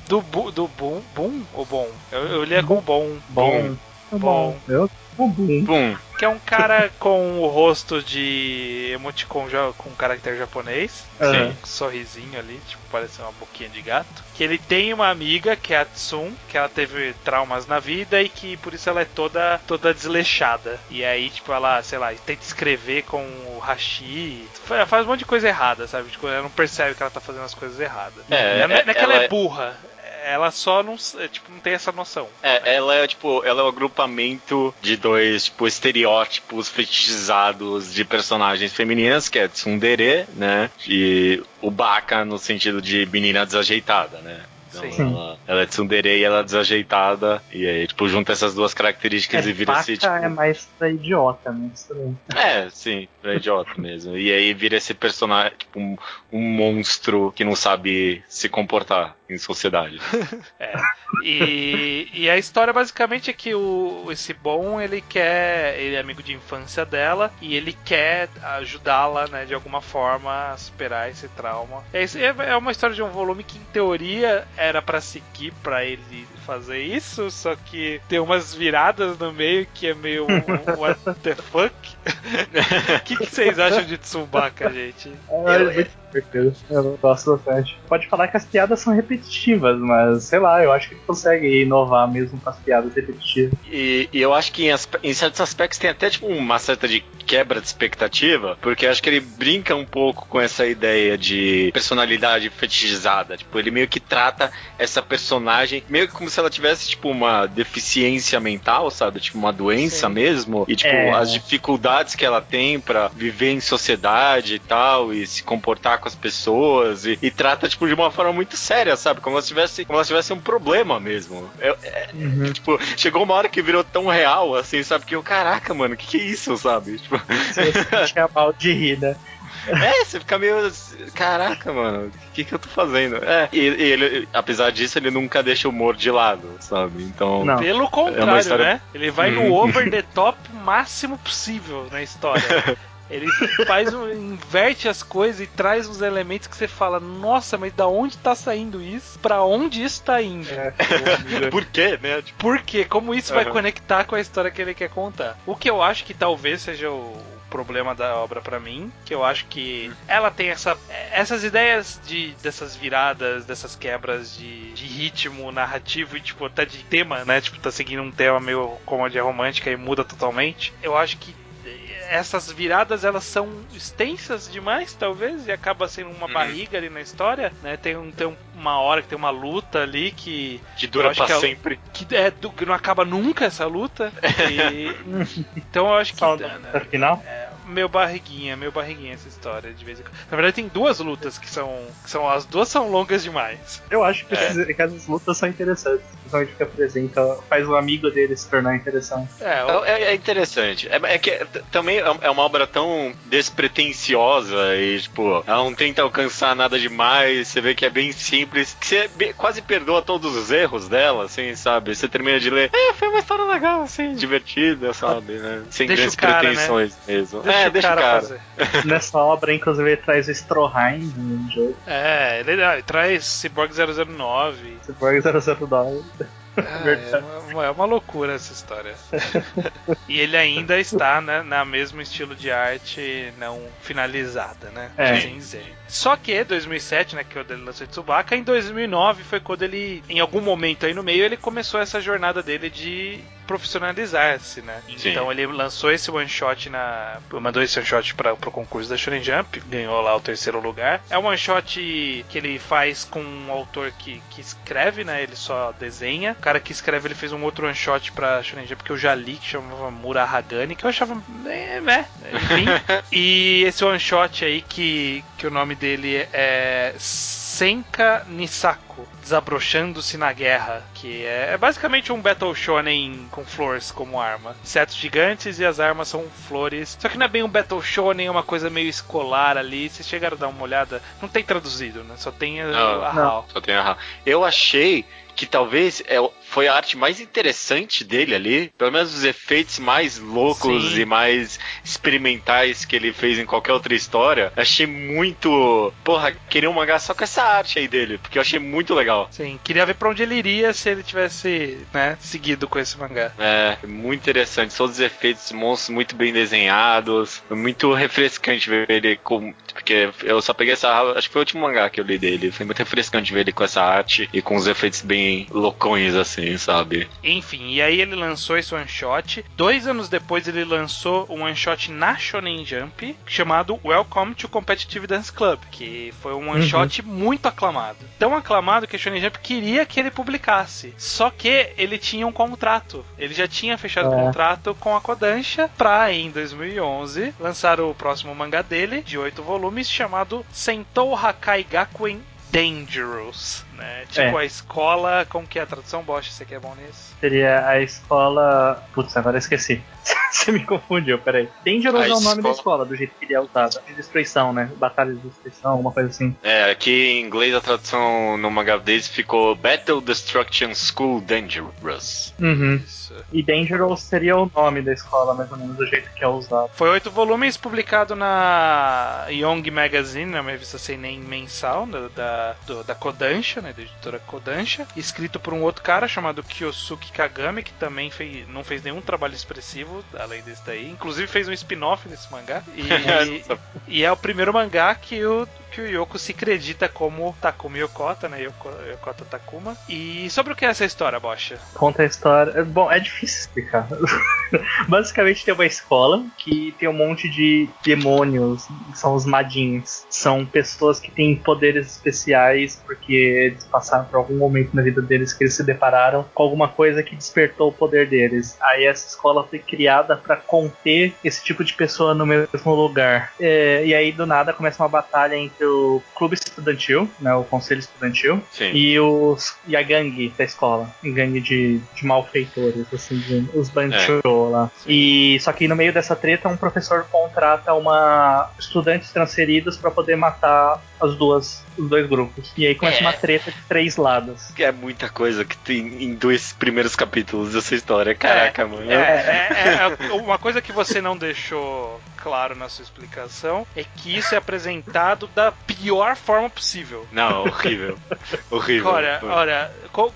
Do, bu, do Boom, Boom ou Bom? Eu, eu lia com Bom. Bom. Bom. Bom. Eu. Pum. Que é um cara com o rosto de emoticon ja- com caractere japonês. Aham. Um sorrisinho ali, tipo, parece uma boquinha de gato. Que ele tem uma amiga, que é a Tsun, que ela teve traumas na vida e que por isso ela é toda, toda desleixada. E aí, tipo, ela, sei lá, tenta escrever com o hashi. fa- Faz um monte de coisa errada, sabe? Tipo, ela não percebe que ela tá fazendo as coisas erradas. É, não é, não é que ela, ela é é- burra. Ela só não, é, tipo, não tem essa noção. É, ela é tipo, ela é um agrupamento de dois, tipo, estereótipos fetichizados de personagens femininas, que é Tsundere, né? E o Baka no sentido de menina desajeitada, né? Então Sim. ela, ela é tsundere e ela é desajeitada. E aí, tipo, junta essas duas características É, e vira esse, tipo... é mais pra idiota, né? Isso também. É, sim, é idiota mesmo. E aí vira esse personagem, tipo, um, um monstro que não sabe se comportar em sociedade. E, e a história basicamente é que o, esse bom ele quer, ele é amigo de infância dela e ele quer ajudá-la, né, de alguma forma a superar esse trauma. É, é- é uma história de um volume que em teoria era pra seguir pra ele fazer isso, só que tem umas viradas no meio que é meio um what the fuck. O que, que vocês acham de Tsubaka, gente? É, muito divertido. Eu gosto bastante. Pode falar que as piadas são repetitivas, mas sei lá, eu acho que ele consegue inovar mesmo com as piadas repetitivas. E, e eu acho que em, aspe- em certos aspectos tem até tipo uma certa de quebra de expectativa, porque eu acho que ele brinca um pouco com essa ideia de personalidade fetichizada. Tipo, ele meio que trata essa personagem meio que como se ela tivesse tipo uma deficiência mental, sabe? Tipo uma doença Sim. mesmo. E tipo, É. as dificuldades que ela tem pra viver em sociedade e tal, e se comportar com as pessoas, e, e trata tipo de uma forma muito séria, sabe? Como se tivesse, como se tivesse um problema mesmo. É, é- Uhum. Tipo, chegou uma hora que virou tão real, assim, sabe? Que eu, caraca, mano, o que, que é isso, sabe? Tipo, Você tinha mal de rir, né? é, você fica meio. assim, Caraca, mano, o que, que eu tô fazendo? É, e, e ele, apesar disso, ele nunca deixa o humor de lado, sabe? Então. Não. Pelo contrário, história- né? Ele vai no Uhum. over the top máximo possível na história. Ele faz um, inverte as coisas e traz uns elementos que você fala, nossa, mas da onde tá saindo isso? Pra onde isso tá indo? É, Por quê, né? Tipo, Por quê? Como isso vai Uhum. conectar com a história que ele quer contar? O que eu acho que talvez seja o problema da obra pra mim, que eu acho que ela tem essa, essas ideias de dessas viradas, dessas quebras de, de ritmo narrativo e tipo até de tema, né? Tipo tá seguindo um tema meio comédia romântica e muda totalmente. Eu acho que essas viradas elas são extensas demais, talvez, e acaba sendo uma Uhum. barriga ali na história, né? Tem, um, tem um- uma hora que tem uma luta ali que que dura pra que é sempre. que é do- não acaba nunca essa luta. E- então eu acho que Só né, final? Meio barriguinha, meio barriguinha essa história de vez em quando. Na verdade, tem duas lutas que são. Que são as duas são longas demais. Eu acho que, é. esses, que essas lutas são interessantes. Principalmente que apresenta, faz o amigo dele se tornar interessante. É, o... é, é, interessante. É, é que também é, é uma obra tão despretensiosa e, tipo, ela não tenta alcançar nada demais. Você vê que é bem simples. Que você quase perdoa todos os erros dela, assim, sabe? Você termina de ler. É, foi uma história legal, assim, divertida, sabe? Né? Sem deixa grandes cara, né? pretensões né? mesmo. Deixa é, deixa o cara. cara. Nessa obra, inclusive, ele traz o Stroheim no jogo. É, ele, ele traz Cyborg 009. Cyborg 009. É, é, uma, é uma loucura essa história. e ele ainda está né, na mesmo estilo de arte não finalizada, né? É. Só que 2007, né, que é o dele lançou Tsubaka, em 2009 foi quando ele, em algum momento aí no meio, ele começou essa jornada dele de profissionalizar-se, né? Sim. Então ele lançou esse one shot na. mandou esse one shot para pro concurso da Shonen Jump, ganhou lá o terceiro lugar. É um one shot que ele faz com um autor que, que escreve, né? Ele só desenha. O cara que escreve ele fez um outro one shot pra Shonen Jump que eu já li, que chamava Murahagani, que eu achava. É, né? Enfim. e esse one shot aí que, que o nome dele é Senka Nisako, Desabrochando-se na Guerra, que é, é, basicamente um Battle Shonen com flores como arma. Setos gigantes e as armas são flores. Só que não é bem um Battle Shonen, é uma coisa meio escolar ali. Vocês chegaram a dar uma olhada. Não tem traduzido, né? Só tem a, não, a HAL. Só tem a HAL. Eu achei que talvez é, foi a arte mais interessante dele ali. Pelo menos os efeitos mais loucos Sim. e mais experimentais que ele fez em qualquer outra história. Achei muito. Porra, queria um mangá só com essa arte aí dele, porque eu achei muito legal. Sim, queria ver pra onde ele iria se ele tivesse, né, seguido com esse mangá. É, muito interessante. Todos os efeitos monstros muito bem desenhados. Muito refrescante ver ele com. Porque eu só peguei essa. Acho que foi o último mangá que eu li dele. Foi muito refrescante ver ele com essa arte e com os efeitos bem loucões assim, sabe? Enfim, e aí ele lançou esse one shot. Dois anos depois ele lançou um one shot na Shonen Jump chamado Welcome to Competitive Dance Club, que foi um one uhum. shot muito aclamado. Tão aclamado que a Shonen Jump queria que ele publicasse. Só que ele tinha um contrato. Ele já tinha fechado um é. contrato com a Kodansha pra em 2011 lançar o próximo mangá dele de oito volumes chamado Sentou Hakai Gakuen Dangerous, né? Tipo é. a escola, como que é a tradução, Bosch? Você que é bom nisso? Seria a escola. Putz, agora eu esqueci. Você me confundiu, peraí. Dangerous a é o nome da escola, do jeito que ele é usado. De destruição, né? Batalha de destruição, alguma coisa assim. É, aqui em inglês a tradução no mangá deles ficou Battle Destruction School Dangerous. Uhum. Isso. E Dangerous seria o nome da escola, mais ou menos, do jeito que é usado. Foi oito volumes publicado na Young Magazine, né, uma revista sem nem mensal, da, da, do, da Kodansha, né? Da editora Kodansha. Escrito por um outro cara chamado Kyosuke Kagami, que também fez, não fez nenhum trabalho expressivo além desse daí. Inclusive fez um spin-off nesse mangá. E, e, é o primeiro mangá que o, que o Yoko se acredita como Takumi Yokota, né? Yoko, Yokota Takuma. E sobre o que é essa história, Bocha? Conta a história. Bom, é difícil explicar. Basicamente tem uma escola que tem um monte de demônios, são os Madins. São pessoas que têm poderes especiais porque eles passaram por algum momento na vida deles que eles se depararam com alguma coisa que despertou o poder deles. Aí essa escola foi criada para conter esse tipo de pessoa no mesmo lugar. É, e aí do nada começa uma batalha entre o clube estudantil, né, o conselho estudantil, Sim. e os e a gangue da escola, gangue de, de malfeitores, assim, os Bancho é. lá. Sim. E só que no meio dessa treta um professor contrata uma estudantes transferidos para poder matar as duas os dois grupos. E aí começa é. uma treta de três lados. Que é muita coisa que tem em dois primeiros capítulos dessa história. Caraca, é, mano. É, é, é, uma coisa que você não deixou claro na sua explicação é que isso é apresentado da pior forma possível. Não, horrível. horrível. Olha, olha,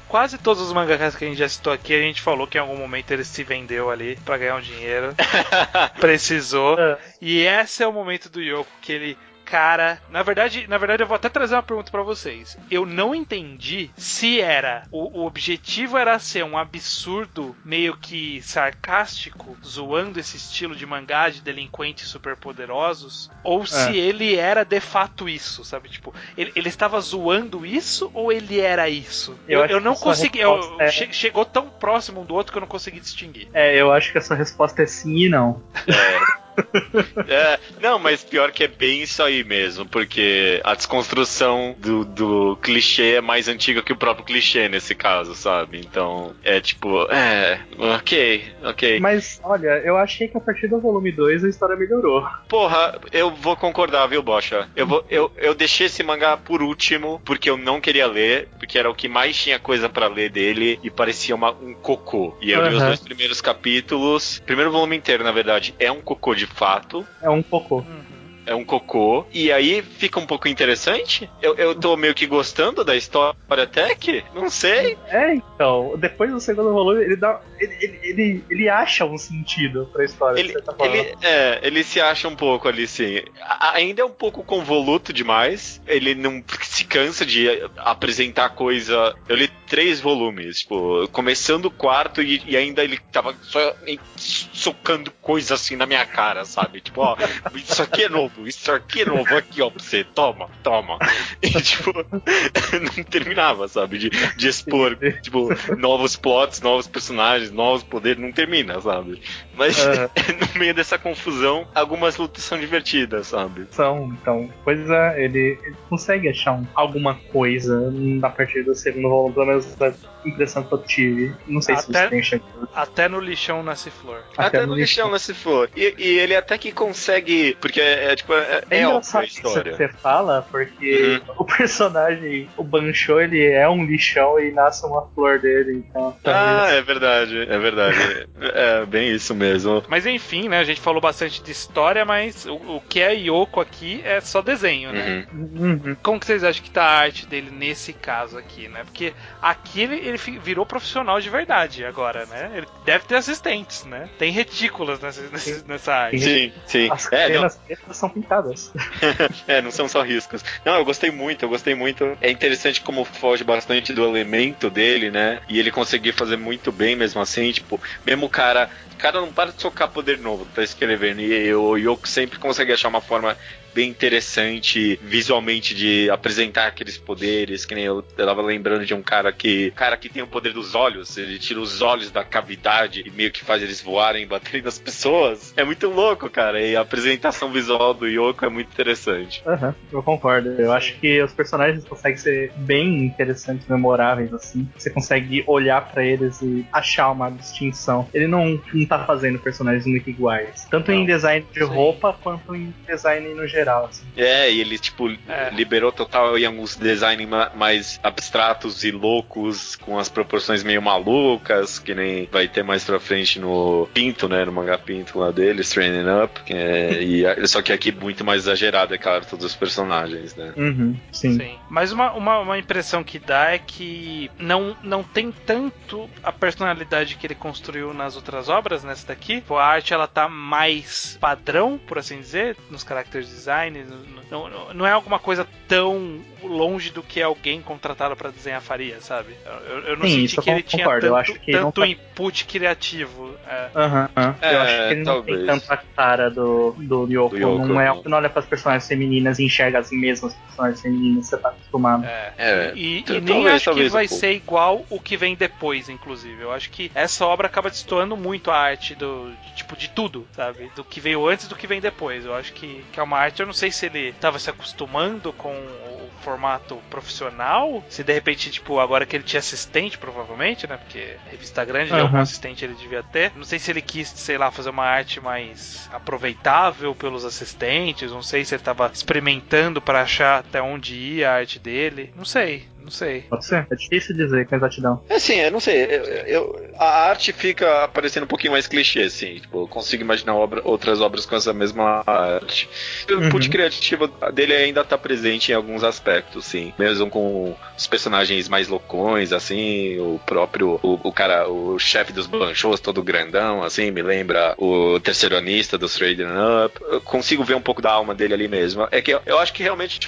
quase todos os mangakas que a gente já citou aqui, a gente falou que em algum momento ele se vendeu ali para ganhar um dinheiro. Precisou. É. E esse é o momento do Yoko que ele cara. Na verdade, na verdade, eu vou até trazer uma pergunta para vocês. Eu não entendi se era o, o, objetivo era ser um absurdo meio que sarcástico, zoando esse estilo de mangá de delinquentes superpoderosos, ou é. se ele era de fato isso, sabe? Tipo, ele, ele estava zoando isso ou ele era isso? Eu, eu, eu não consegui. Eu, é... che, chegou tão próximo um do outro que eu não consegui distinguir. É, eu acho que essa resposta é sim e não. É. é, não, mas pior que é bem isso aí mesmo, porque a desconstrução do, do clichê é mais antiga que o próprio clichê nesse caso, sabe? Então, é tipo, é, ok, ok. Mas, olha, eu achei que a partir do volume 2 a história melhorou. Porra, eu vou concordar, viu, Bocha? Eu, vou, eu, eu deixei esse mangá por último, porque eu não queria ler, porque era o que mais tinha coisa para ler dele e parecia uma, um cocô. E eu uhum. li os dois primeiros capítulos. Primeiro volume inteiro, na verdade, é um cocô de fato. É um cocô. Uhum é um cocô. E aí fica um pouco interessante. Eu, eu tô meio que gostando da história até que, não sei. É, então, depois do segundo volume, ele dá. Ele, ele, ele, ele acha um sentido pra história. Ele, tá ele, é, ele se acha um pouco ali, sim. A, ainda é um pouco convoluto demais. Ele não se cansa de apresentar coisa. Eu li três volumes, tipo, começando o quarto e, e ainda ele tava só socando coisa assim na minha cara, sabe? Tipo, ó, isso aqui é novo novo, isso aqui é novo, aqui ó, pra você, toma, toma. E tipo, não terminava, sabe? De, de expor, tipo, novos plots, novos personagens, novos poderes, não termina, sabe? Mas uhum. no meio dessa confusão, algumas lutas são divertidas, sabe? São, então, coisa, ele, ele consegue achar um, alguma coisa a partir do segundo volume, pelo menos da impressão que eu tive. Não sei até, se você tem enxergado. Até no lixão nasce flor. Até, até no, lixão, lixão nasce flor. E, e, ele até que consegue, porque é, é tipo, é, é, é a história. você fala, porque uhum. o personagem, o Bancho, ele é um lixão e nasce uma flor dele, então. Ah, é verdade, é verdade. é bem isso mesmo. Mas enfim, né, a gente falou bastante de história, mas o, o que é Yoko aqui é só desenho, né? Uhum. Uhum. Como que vocês acham que tá a arte dele nesse caso aqui, né? Porque aqui ele, ele virou profissional de verdade agora, né? Ele deve ter assistentes, né? Tem retículas nessa, nessa arte. Sim, sim. As é, penas são pintadas. é, não são só riscos. Não, eu gostei muito, eu gostei muito. É interessante como foge bastante do elemento dele, né? E ele conseguir fazer muito bem mesmo assim, tipo, mesmo o cara o cara não para de socar poder novo pra escrever. E o Yoko sempre consegue achar uma forma bem interessante visualmente de apresentar aqueles poderes, que nem eu, eu tava lembrando de um cara que cara que tem o poder dos olhos, ele tira os olhos da cavidade e meio que faz eles voarem batendo nas pessoas. É muito louco, cara, e a apresentação visual do Yoko é muito interessante. Uhum, eu concordo. Eu acho que os personagens conseguem ser bem interessantes, memoráveis, assim. Você consegue olhar para eles e achar uma distinção. Ele não, não tá fazendo personagens muito iguais. Tanto não. em design de Sim. roupa quanto em design no geral geral. Assim. É, e ele, tipo, é. liberou total em alguns designs mais abstratos e loucos, com as proporções meio malucas, que nem vai ter mais pra frente no Pinto, né? No mangá Pinto lá dele, Straining Up. É, e, só que aqui muito mais exagerado, é claro, todos os personagens, né? Uhum, sim. sim. Mas uma, uma, uma, impressão que dá é que não, não tem tanto a personalidade que ele construiu nas outras obras, nessa daqui. A arte ela tá mais padrão, por assim dizer, nos character design design. Não, não, não é alguma coisa tão longe do que alguém contratado para desenhar faria, sabe? Eu, eu não Sim, senti que ele tinha tanto, tanto tá... input criativo. É. Uhum, uhum. É, eu acho que ele não tem tanto a cara do, do Yoko. Do Yoko não, é, não olha para as personagens femininas e enxerga as mesmas personagens femininas que você tá acostumado. É. é. E, e, nem acho que vai um ser igual o que vem depois, inclusive. Eu acho que essa obra acaba destoando muito a arte do tipo de tudo, sabe? Do que veio antes do que vem depois. Eu acho que, que é uma arte eu não sei se ele estava se acostumando com o formato profissional, se de repente, tipo, agora que ele tinha assistente, provavelmente, né? Porque revista grande, uhum. algum assistente ele devia ter. Não sei se ele quis, sei lá, fazer uma arte mais aproveitável pelos assistentes, não sei se ele estava experimentando para achar até onde ia a arte dele. Não sei. Não sei. Pode ser. É difícil dizer com exatidão. É assim, eu não sei. Eu, eu, a arte fica parecendo um pouquinho mais clichê, assim. Tipo, eu consigo imaginar obra, outras obras com essa mesma arte. O uhum. input criativo dele ainda tá presente em alguns aspectos, sim. Mesmo com os personagens mais loucões, assim. O próprio, o, o cara, o chefe dos Blanchos, todo grandão, assim. Me lembra o terceironista dos Trading Up. Eu consigo ver um pouco da alma dele ali mesmo. É que eu, eu acho que realmente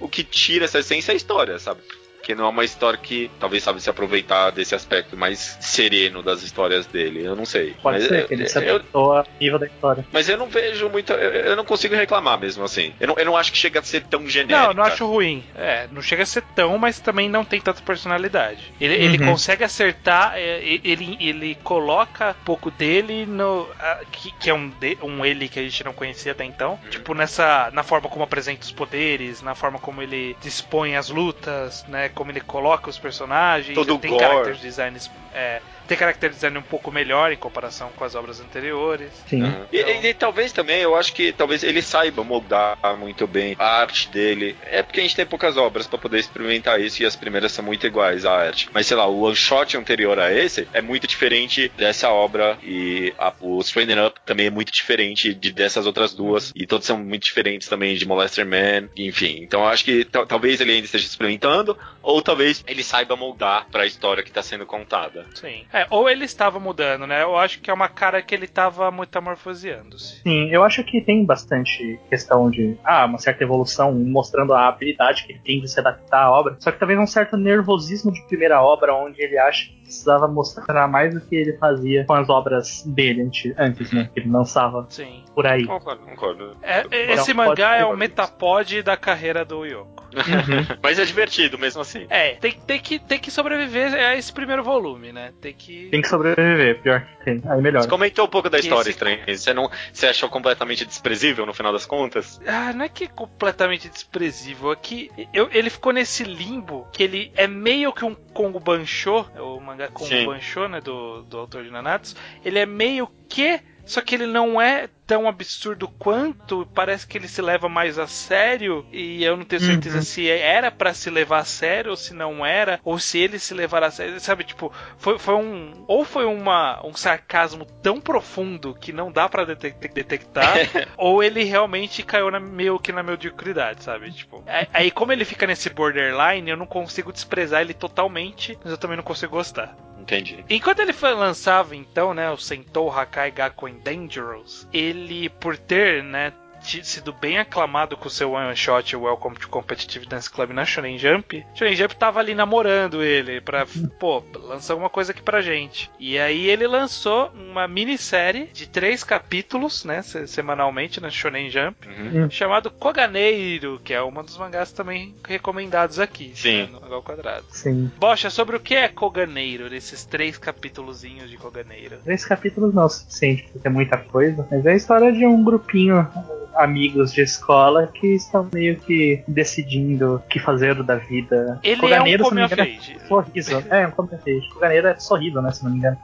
o que tira essa essência é a história, sabe? Porque não é uma história que talvez sabe se aproveitar desse aspecto mais sereno das histórias dele. Eu não sei. Pode mas ser, eu, que ele se eu, adaptou ao nível da história. mas eu não vejo muito. Eu, eu não consigo reclamar mesmo assim. Eu não, eu não acho que chega a ser tão genérico. Não, não acho ruim. É, não chega a ser tão, mas também não tem tanta personalidade. Ele, ele Uhum. consegue acertar, é, ele, ele coloca um pouco dele no. que, que é um, de- um ele que a gente não conhecia até então. Tipo, nessa. Na forma como apresenta os poderes, na forma como ele dispõe as lutas, né? Como ele coloca os personagens. Todo ele tem gore. character designs. É, tem character design um pouco melhor em comparação com as obras anteriores. Sim. Uhum. E, e- e talvez também, eu acho que talvez ele saiba moldar muito bem a arte dele. É porque a gente tem poucas obras pra poder experimentar isso e as primeiras são muito iguais à arte. Mas sei lá, o one shot anterior a esse é muito diferente dessa obra e a- o Stranding Up também é muito diferente de dessas outras duas e todos são muito diferentes também de Molester Man, enfim. Então eu acho que tal- talvez ele ainda esteja experimentando ou talvez ele saiba moldar pra história que tá sendo contada. Sim. É, ou ele estava mudando, né? Eu acho que é uma cara que ele estava metamorfoseando-se. Sim, eu acho que tem bastante questão de ah, uma certa evolução, mostrando a habilidade que ele tem de se adaptar à obra. Só que talvez um certo nervosismo de primeira obra, onde ele acha precisava mostrar mais do que ele fazia com as obras dele antes, antes né? Que ele lançava Sim. por aí. Concordo, concordo. É, é, esse Então, mangá é o metapod da carreira do Yoko. Uhum. Mas é divertido mesmo assim. É, tem, tem, que, tem que sobreviver a esse primeiro volume, né? Tem que. Tem que sobreviver, pior que tem. Aí melhor. Você comentou um pouco da Que história, esse- estranha. Você não, você achou completamente desprezível no final das contas? Ah, não é que é completamente desprezível. É que eu- ele ficou nesse limbo que ele é meio que um Kongo Bancho, o mangá Kongo Sim. Bancho, né? Do, do autor de Nanatsu. Ele é meio que. Só que ele não é tão absurdo quanto. Parece que ele se leva mais a sério. E eu não tenho certeza Uhum. se era pra se levar a sério ou se não era. Ou se ele se levar a sério. Sabe, tipo, foi, foi um. Ou foi uma, um sarcasmo tão profundo que não dá pra detec- detectar. ou ele realmente caiu na, meio que na mediocridade, sabe? Tipo, aí- aí como ele fica nesse borderline, eu não consigo desprezar ele totalmente, mas eu também não consigo gostar. Entendi. Enquanto ele foi, lançava então, né, o Sentou Hakai Gakuen Dangerous, ele por ter, né, sido bem aclamado com o seu one shot Welcome to Competitive Dance Club na Shonen Jump, Shonen Jump tava ali namorando ele pra, pô, lançar alguma coisa aqui pra gente. E aí ele lançou uma minissérie de três capítulos, né, se- semanalmente na Shonen Jump, Uhum. chamado Koganeiro, que é uma dos mangás também recomendados aqui, Sim. né, no ao Quadrado. Sim. Bocha, sobre o que é Koganeiro, nesses três capítulozinhos de Koganeiro? Três capítulos não é o suficiente, porque é muita coisa. Mas é a história de um grupinho, amigos de escola, que estão meio que decidindo o que fazer da vida. Ele Koganeiro, é um come engano, é sorriso. É, um come of age. Koganeiro é sorriso, né? Se não me engano.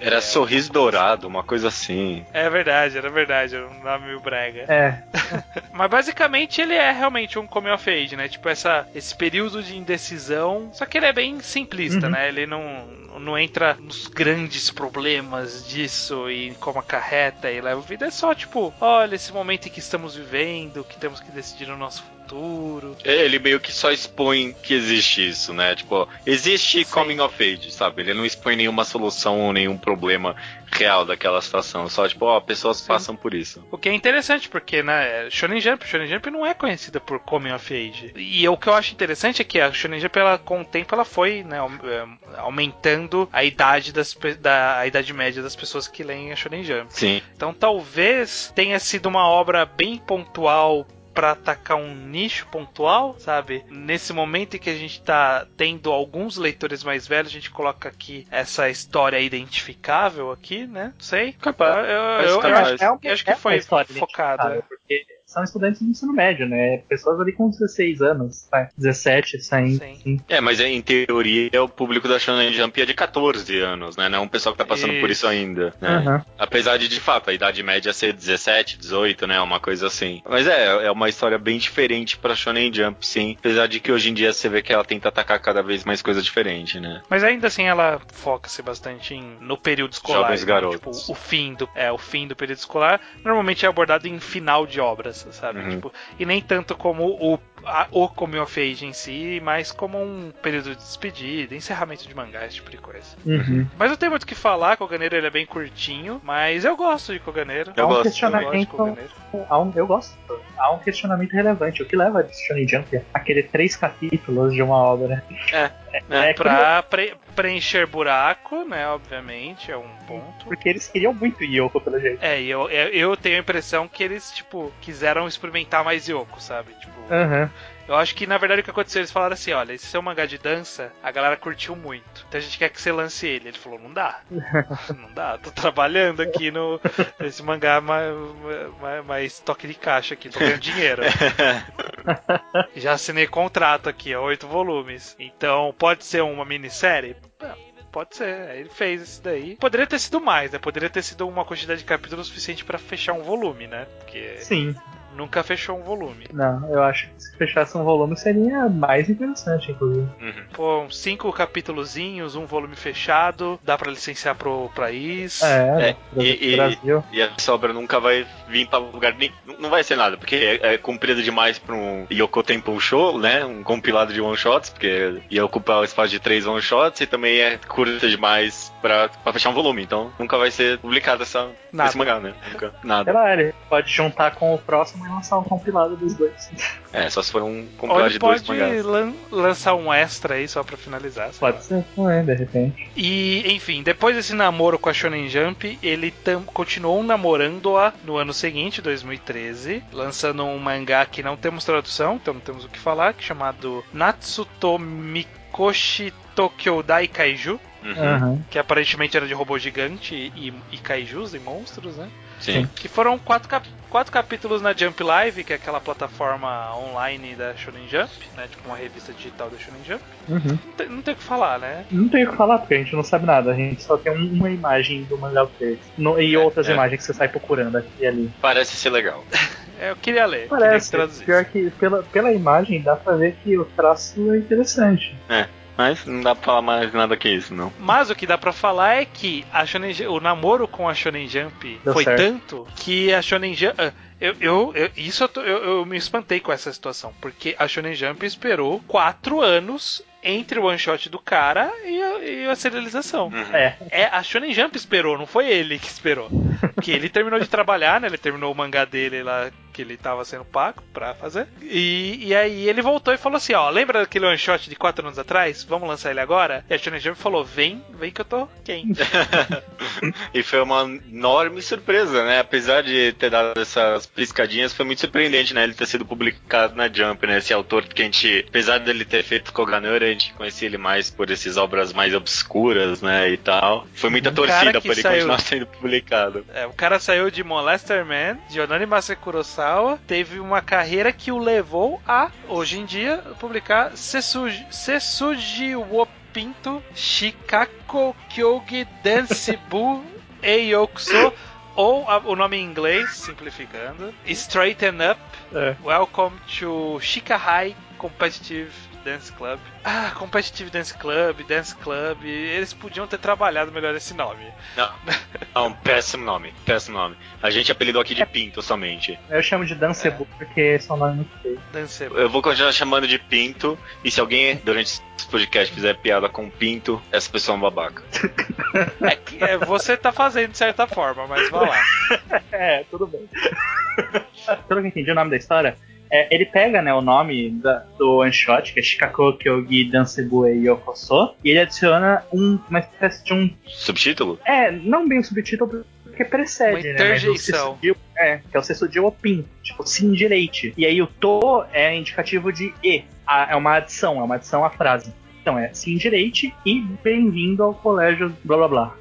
Era é. sorriso dourado, uma coisa assim. É verdade, era verdade, era um nome meio brega. É, Mas basicamente ele é realmente um come of age, né? Tipo, essa, esse período de indecisão. Só que ele é bem simplista, Uhum. né? Ele não, não entra nos grandes problemas disso e como acarreta e leva a vida. É só tipo, olha, esse momento em que estamos vivendo, que temos que decidir o nosso futuro. Ele meio que só expõe que existe isso, né? Tipo, existe Sim. coming of age, sabe? Ele não expõe nenhuma solução ou nenhum problema real daquela situação. Só, tipo, ó, pessoas Sim. passam por isso. O que é interessante, porque né, Shonen Jump, Shonen Jump não é conhecida por Coming of Age. E o que eu acho interessante é que a Shonen Jump, ela, com o tempo, ela foi né, eh, aumentando a idade, das, da, a idade média das pessoas que leem a Shonen Jump. Sim. Então talvez tenha sido uma obra bem pontual pra atacar um nicho pontual, sabe? Nesse momento em que a gente tá tendo alguns leitores mais velhos, a gente coloca aqui essa história identificável aqui, né? Não sei. Capaz. Eu, eu- eu capaz. acho, é, eu acho que é foi focada. Porque são estudantes do ensino médio, né? Pessoas ali com 16 anos, tá? 17 saindo. Sim. assim. É, mas em teoria o público da Shonen Jump é de 14 anos, né? Não é um pessoal que tá passando por isso Isso. ainda. Né? Aham. Apesar de, de fato, a idade média ser 17, 18, né? Uma coisa assim. Mas é, é uma história bem diferente pra Shonen Jump, sim. Apesar de que hoje em dia você vê que ela tenta atacar cada vez mais coisa diferente, né? Mas ainda assim ela foca-se bastante em, no período escolar. Jovens né? garotos. Tipo, o fim do é o fim do período escolar normalmente é abordado em final de obras, sabe? Uhum. Tipo, e nem tanto como o a, o Come of Age em si, mas como um período de despedida, encerramento de mangá, esse tipo de coisa. Uhum. Mas não tem muito o que falar, Koganeiro ele é bem curtinho, mas eu gosto de Koganeiro. Eu um eu questionamento. gosto de Koganeiro. há um- eu gosto. Há um questionamento relevante. O que leva a Shonen Jump a querer três capítulos de uma obra? É, É, Pra pre- preencher buraco, né? Obviamente, é um ponto. Porque eles queriam muito Yoko, pelo jeito. É, e eu, eu eu tenho a impressão que eles, tipo, quiseram experimentar mais Yoko, sabe? Tipo, Aham. Eu acho que na verdade o que aconteceu, eles falaram assim: olha, esse seu mangá de dança, a galera curtiu muito. Então a gente quer que você lance ele. Ele falou: não dá. não dá, tô trabalhando aqui no. Esse mangá mais, mais, mais toque de caixa aqui, tô ganhando dinheiro. Já assinei contrato aqui, ó, oito volumes. Então, pode ser uma minissérie? Pode ser. Ele fez isso daí. Poderia ter sido mais, né? Poderia ter sido uma quantidade de capítulos suficiente pra fechar um volume, né? Porque Sim. Nunca fechou um volume. Não, eu acho que se fechasse um volume seria mais interessante, inclusive. Uhum. Pô, uns cinco capítulozinhos, um volume fechado, dá pra licenciar pro país. É, É, no e- e- Brasil. E essa obra nunca vai vir pra lugar nem. Não vai ser nada, porque é, é comprido demais pra um Yoko Temple Show, né? Um compilado de one shots, porque ia ocupar o espaço de três one shots e também é curta demais pra, pra fechar um volume. Então nunca vai ser publicado essa, Nada. esse mangá, né? Nunca. Sei Nada. lá, ele pode juntar com o próximo lançar um compilado dos dois. É, só se for um compilado de dois pode mangás. lan- lançar um extra aí só pra finalizar. sei lá. Pode ser também, de repente. E, enfim, depois desse namoro com a Shonen Jump, ele continuou namorando-a no ano seguinte, 2013, lançando um mangá que não temos tradução, então não temos o que falar, que é chamado Natsuto Mikoshi Tokyodai Kaiju, Uhum. Que aparentemente era de robô gigante e, e kaijus e monstros, né? Sim. Que foram quatro, cap- quatro capítulos na Jump Live, que é aquela plataforma online da Shonen Jump, né? Tipo uma revista digital da Shonen Jump. Uhum. Não tem, não tem o que falar, né? Não tem o que falar, porque a gente não sabe nada. A gente só tem um- uma imagem do mangá. No- E É, outras é. imagens que você sai procurando aqui e ali. Parece ser legal. É, eu queria ler, Parece. queria. Pior que pela, pela imagem dá pra ver que o traço é interessante. Mas não dá pra falar mais nada que isso, não. Mas o que dá pra falar é que a Shonen o namoro com a Shonen Jump Deu foi certo. tanto que a Shonen Jump. ah, Eu, eu, eu- isso eu, eu me espantei com essa situação, porque a Shonen Jump esperou quatro anos entre o one shot do cara e a, e a serialização. Uhum. É, É, a Shonen Jump esperou, não foi ele que esperou. Porque ele terminou de trabalhar, né? Ele terminou o mangá dele lá que ele tava sendo pago pra fazer. E, e aí ele voltou e falou assim: ó, lembra daquele one shot de quatro anos atrás? Vamos lançar ele agora? E a Shonen Jump falou: vem, vem que eu tô quente. E foi uma enorme surpresa, né? Apesar de ter dado essas piscadinhas, foi muito surpreendente, né? Ele ter sido publicado na Jump, né? Esse autor que a gente, apesar dele ter feito Koganura, a gente conhecia ele mais por essas obras mais obscuras, né? E tal. Foi muita Um torcida pra ele saiu- continuar sendo publicado. É, o cara saiu de Molester Man, de Onani Masa Kurosawa, teve uma carreira que o levou a, hoje em dia, publicar Setsuji, Setsuji wo Pinto Shikako Kyogi Densibu Eiyokuso, ou a- o nome em inglês, simplificando, Straighten Up, é. Welcome to Shikahai Competitive Dance Club. Ah, Competitive Dance Club, Dance Club, eles podiam ter trabalhado melhor esse nome. Não, não, péssimo nome, péssimo nome. A gente apelidou aqui de Pinto somente. Eu chamo de Dancebu porque esse é um nome muito feio. Dance Eu vou continuar chamando de Pinto, e se alguém durante esse podcast fizer piada com Pinto, essa pessoa é um babaca. É, que- é, você tá fazendo de certa forma, mas vai lá. É, tudo bem. Pelo que eu entendi o nome da história, é, ele pega né, o nome da- do one shot, que é Shikako Kyogi Dansebu e Yokoso, e ele adiciona um- uma espécie de um. Subtítulo? É, não bem o subtítulo, porque precede, Uma né? Mas o interjeição. É, que é o Sessudil Opin, tipo, sim direite. E aí o to é indicativo de e, a- é uma adição, é uma adição à frase. Então é sim direite e bem-vindo ao colégio blá blá blá.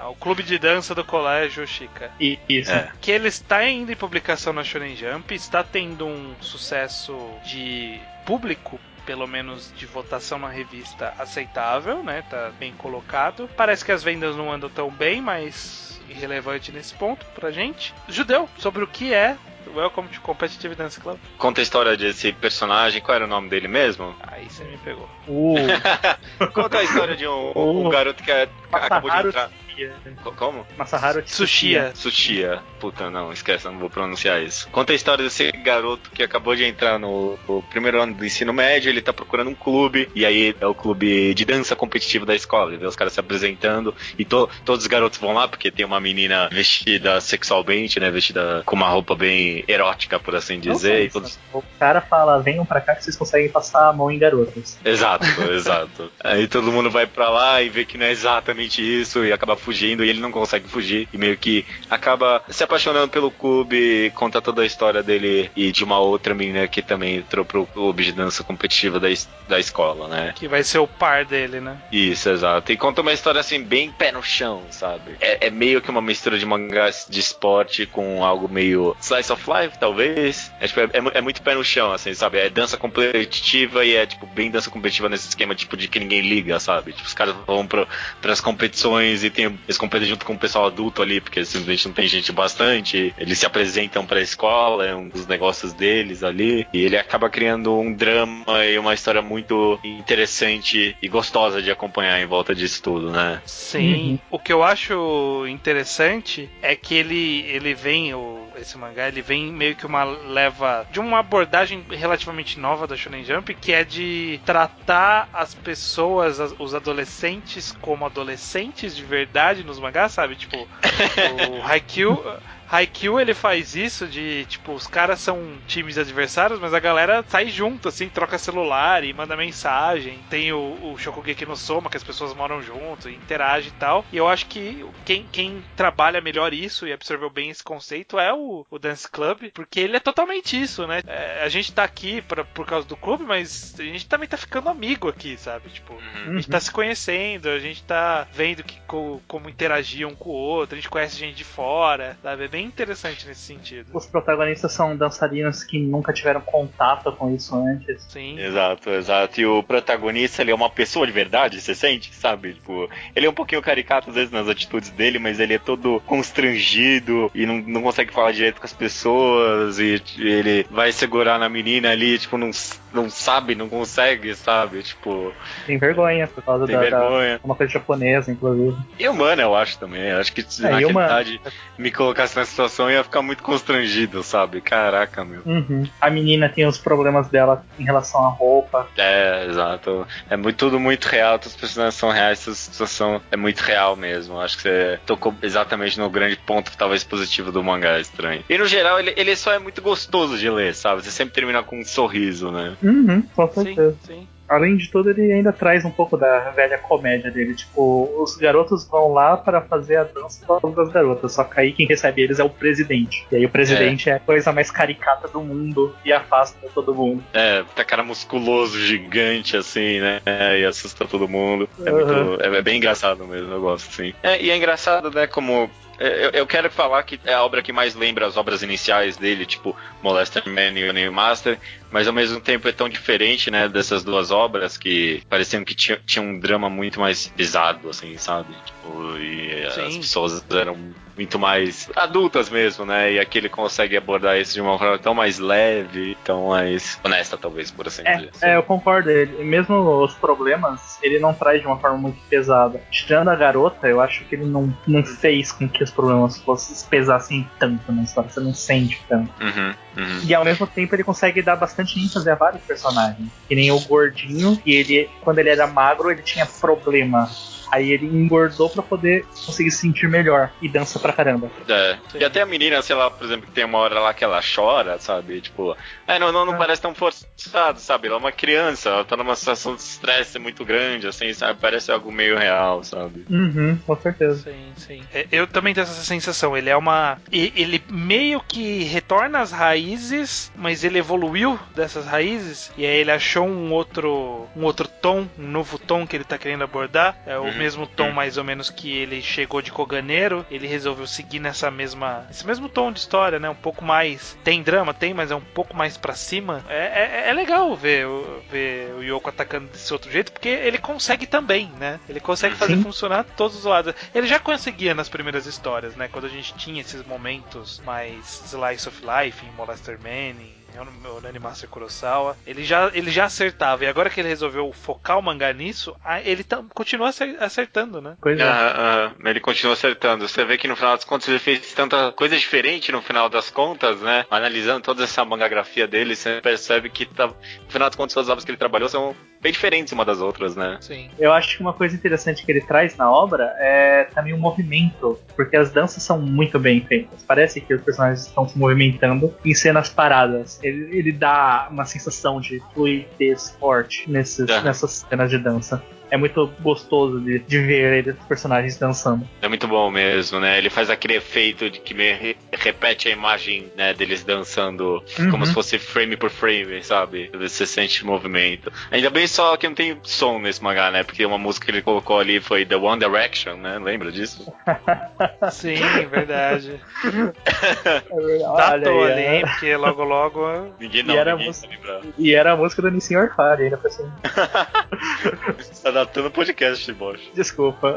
É, o clube de dança do colégio Chica. E, isso. É. Que ele está ainda em publicação na Shonen Jump, está tendo um sucesso de público. Pelo menos de votação na revista aceitável, né? Tá bem colocado. Parece que as vendas não andam tão bem, mas irrelevante nesse ponto pra gente. Judeu, sobre o que é Welcome to Competitive Dance Club. Conta a história desse personagem, qual era o nome dele mesmo? Aí você me pegou. Uh, Conta a história de um, um garoto que é- acabou de entrar. Tsushia. Co- Como? Masaharu Tsushia. Tsushia. Puta, não, esquece, não vou pronunciar isso. Conta a história desse garoto que acabou de entrar no, no primeiro ano do ensino médio, ele tá procurando um clube, e aí é o clube de dança competitiva da escola. Ele vê os caras se apresentando, e to- todos os garotos vão lá, porque tem uma menina vestida sexualmente, né? Vestida com uma roupa bem erótica, por assim dizer. e todos... O cara fala, venham pra cá que vocês conseguem passar a mão em garotas. Exato, exato. Aí todo mundo vai pra lá e vê que não é exatamente isso e acaba fugindo e ele não consegue fugir e meio que acaba se apaixonando pelo clube, conta toda a história dele e de uma outra menina que também entrou pro clube de dança competitiva da, da escola, né? Que vai ser o par dele, né? Isso, exato. E conta uma história assim, bem pé no chão, sabe? É, é meio que uma mistura de mangás de esporte com algo meio slice of life, talvez. É, tipo, é, é mu- muito pé no chão, assim, sabe? É dança competitiva e é, tipo, bem dança competitiva nesse esquema, tipo, de que ninguém liga, sabe? Tipo, os caras vão pro, pras competições e tem, eles competem junto com o pessoal adulto ali, porque simplesmente não tem gente bastante. Eles se apresentam pra escola, é um dos negócios deles ali. E ele acaba criando um drama e uma história muito interessante e gostosa de acompanhar em volta disso tudo, né? Sim. Uhum. O que eu acho interessante é que ele, ele vem, o, esse mangá, ele vem meio que uma leva de uma abordagem relativamente nova da Shonen Jump, que é de tratar as pessoas, as- os adolescentes, como adolescentes de verdade nos mangás, sabe? Tipo, o Haikyuu. Haikyuu ele faz isso de, tipo, os caras são times adversários, mas a galera sai junto, assim, troca celular e manda mensagem. Tem o, o Shokugeki no Soma, que as pessoas moram junto, e interagem e tal. E eu acho que quem, quem trabalha melhor isso e absorveu bem esse conceito é o, o Dance Club, porque ele é totalmente isso, né? É, a gente tá aqui pra, por causa do clube, mas a gente também tá ficando amigo aqui, sabe? Tipo, a gente tá se conhecendo, a gente tá vendo que, co- como interagir um com o outro, a gente conhece gente de fora, sabe? É bem interessante nesse sentido. Os protagonistas são dançarinos que nunca tiveram contato com isso antes. Sim. Exato, exato. E o protagonista, ele é uma pessoa de verdade, você sente, sabe? Tipo, ele é um pouquinho caricato às vezes nas atitudes dele, mas ele é todo constrangido e não, não consegue falar direito com as pessoas e ele vai segurar na menina ali, tipo, não, não sabe, não consegue, sabe? Tipo, Tem vergonha por causa tem da, da- vergonha. uma coisa japonesa, inclusive. E humana, eu acho também. Eu acho que É, e naquela humana. idade me colocasse nessa situação, eu ia ficar muito constrangido, sabe? Caraca, meu. Uhum. A menina tem os problemas dela em relação à roupa. É, exato. É muito, tudo muito real, todos os personagens são reais, essa situação é muito real mesmo. Acho que você tocou exatamente no grande ponto, talvez positivo do mangá estranho. E no geral, ele, ele só é muito gostoso de ler, sabe? Você sempre termina com um sorriso, né? Uhum, com Sim, certeza. sim. Além de tudo, ele ainda traz um pouco da velha comédia dele. Tipo, os garotos vão lá para fazer a dança das garotas, só que aí quem recebe eles é o presidente. E aí o presidente é, a coisa mais caricata do mundo e afasta todo mundo. É, tá cara musculoso, gigante, assim, né? É, e assusta todo mundo. É, Uhum. muito, é, é bem engraçado mesmo, eu gosto, sim. É, e é engraçado, né, como. É, Eu, eu quero falar que é a obra que mais lembra as obras iniciais dele, tipo Molester Man e Union Master, mas ao mesmo tempo é tão diferente, né, dessas duas obras que pareciam que tinha, tinha um drama muito mais pesado, assim, sabe? Tipo, e as Sim. pessoas eram muito mais adultas mesmo, né? E aqui ele consegue abordar isso de uma forma tão mais leve, tão mais honesta, talvez, por assim É, dizer. é, eu concordo. Ele, mesmo os problemas, ele não traz de uma forma muito pesada. Tirando a garota, eu acho que ele não, não fez com que os problemas fossem pesassem tanto na história. Você não sente tanto. Uhum, uhum. E ao mesmo tempo ele consegue dar bastante ênfase a vários personagens. Que nem o gordinho, e ele, quando ele era magro, ele tinha problema. Aí ele engordou pra poder conseguir se sentir melhor. E dança pra caramba. É. E até a menina, sei lá, por exemplo, que tem uma hora lá que ela chora, sabe? Tipo, é, não, não, não É. parece tão forçado, sabe? Ela é uma criança, ela tá numa situação de estresse muito grande, assim, sabe? Parece algo meio real, sabe? Uhum, com certeza. Sim, sim. É, Eu também tenho essa sensação. Ele é uma. Ele meio que retorna às raízes, mas ele evoluiu dessas raízes. E aí ele achou um outro. um outro tom, um novo tom que ele tá querendo abordar. É o Uhum, mesmo tom, uhum. mais ou menos, que ele chegou de Koganeiro. Ele resolveu seguir nessa mesma. esse mesmo tom de história, né? Um pouco mais. Tem drama, tem, mas é um pouco mais pra cima. É, é, é legal ver, o- ver o Yoko atacando desse outro jeito, porque ele consegue também, né? Ele consegue fazer Sim. funcionar todos os lados. Ele já conseguia nas primeiras histórias, né? Quando a gente tinha esses momentos mais slice of life em Molester Man, em o Animaster Kurosawa. Ele já, ele já acertava, e agora que ele resolveu focar o mangá nisso, ele tá, continua acertando, né? Pois é. Uh, uh, ele continua acertando. Você vê que no final das contas ele fez tanta coisa diferente no final das contas, né? Analisando toda essa mangagrafia dele, você percebe que tá, no final das contas as obras que ele trabalhou são bem diferentes uma das outras, né? Sim. Eu acho que uma coisa interessante que ele traz na obra é também o movimento, porque as danças são muito bem feitas. Parece que os personagens estão se movimentando em cenas paradas. Ele, ele dá uma sensação de fluidez forte nesses, uhum. nessas cenas de dança é muito gostoso de, de ver os personagens dançando. É muito bom mesmo, né? Ele faz aquele efeito de que me repete a imagem né, deles dançando uhum. como se fosse frame por frame, sabe? Você sente movimento. Ainda bem só que não tem som nesse mangá, né? Porque uma música que ele colocou ali foi The One Direction, né? Lembra disso? Sim, verdade. é verdade. Datou ali, hein? Porque logo logo. Ninguém não, e era ninguém música, E era a música do Nissin Orfari, ainda pra cima. Adaptando o podcast, Bosch. Desculpa.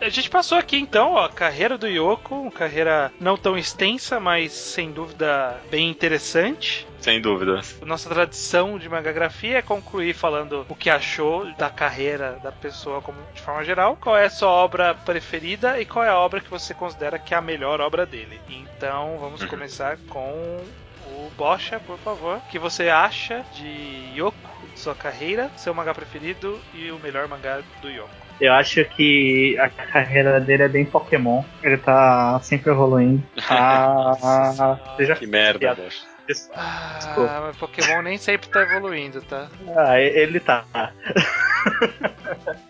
A gente passou aqui então, ó, a carreira do Yoko, uma carreira não tão extensa, mas sem dúvida bem interessante. Sem dúvidas. Nossa tradição de magagrafia é concluir falando o que achou da carreira da pessoa como de forma geral, qual é a sua obra preferida e qual é a obra que você considera que é a melhor obra dele. Então, vamos uhum. começar com o Bocha, por favor. O que você acha de Yoko, sua carreira, seu mangá preferido e o melhor mangá do Yoko? Eu acho que a carreira dele é bem Pokémon. Ele tá sempre evoluindo. Ah, que merda, Bocha. Ah, mas Pokémon nem sempre tá evoluindo, tá? Ah, ele tá.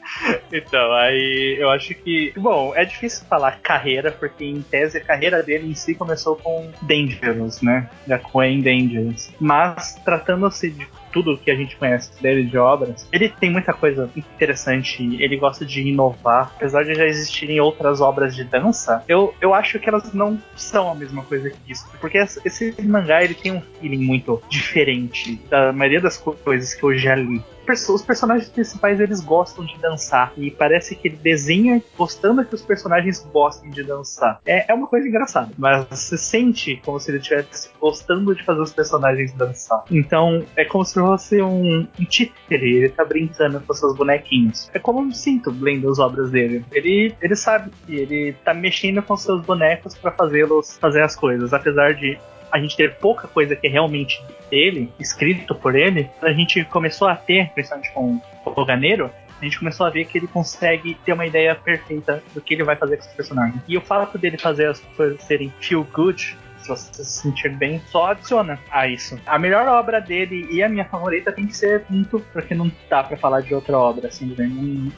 então, aí eu acho que. Bom, é difícil falar carreira, porque em tese a carreira dele em si começou com Dangerous, né? Já com Dangerous. Mas tratando-se de tudo que a gente conhece dele de obras, ele tem muita coisa interessante, ele gosta de inovar. Apesar de já existirem outras obras de dança, eu, eu acho que elas não são a mesma coisa que isso. Porque esse mangá ele tem um feeling muito diferente da maioria das coisas que eu já li os personagens principais eles gostam de dançar e parece que ele desenha gostando que os personagens gostem de dançar. É, é uma coisa engraçada, mas você sente como se ele estivesse gostando de fazer os personagens dançar. Então é como se fosse um, um títere, ele tá brincando com seus bonequinhos. É como eu sinto lendo as obras dele. Ele, ele sabe que ele tá mexendo com seus bonecos para fazê-los fazer as coisas, apesar de a gente ter pouca coisa que é realmente dele, escrito por ele, a gente começou a ter, principalmente com o Ganeiro, a gente começou a ver que ele consegue ter uma ideia perfeita do que ele vai fazer com os personagens. E o fato dele fazer as coisas serem feel good se você se sentir bem, só adiciona a isso. A melhor obra dele e a minha favorita tem que ser Pinto, porque não dá para falar de outra obra, assim, né?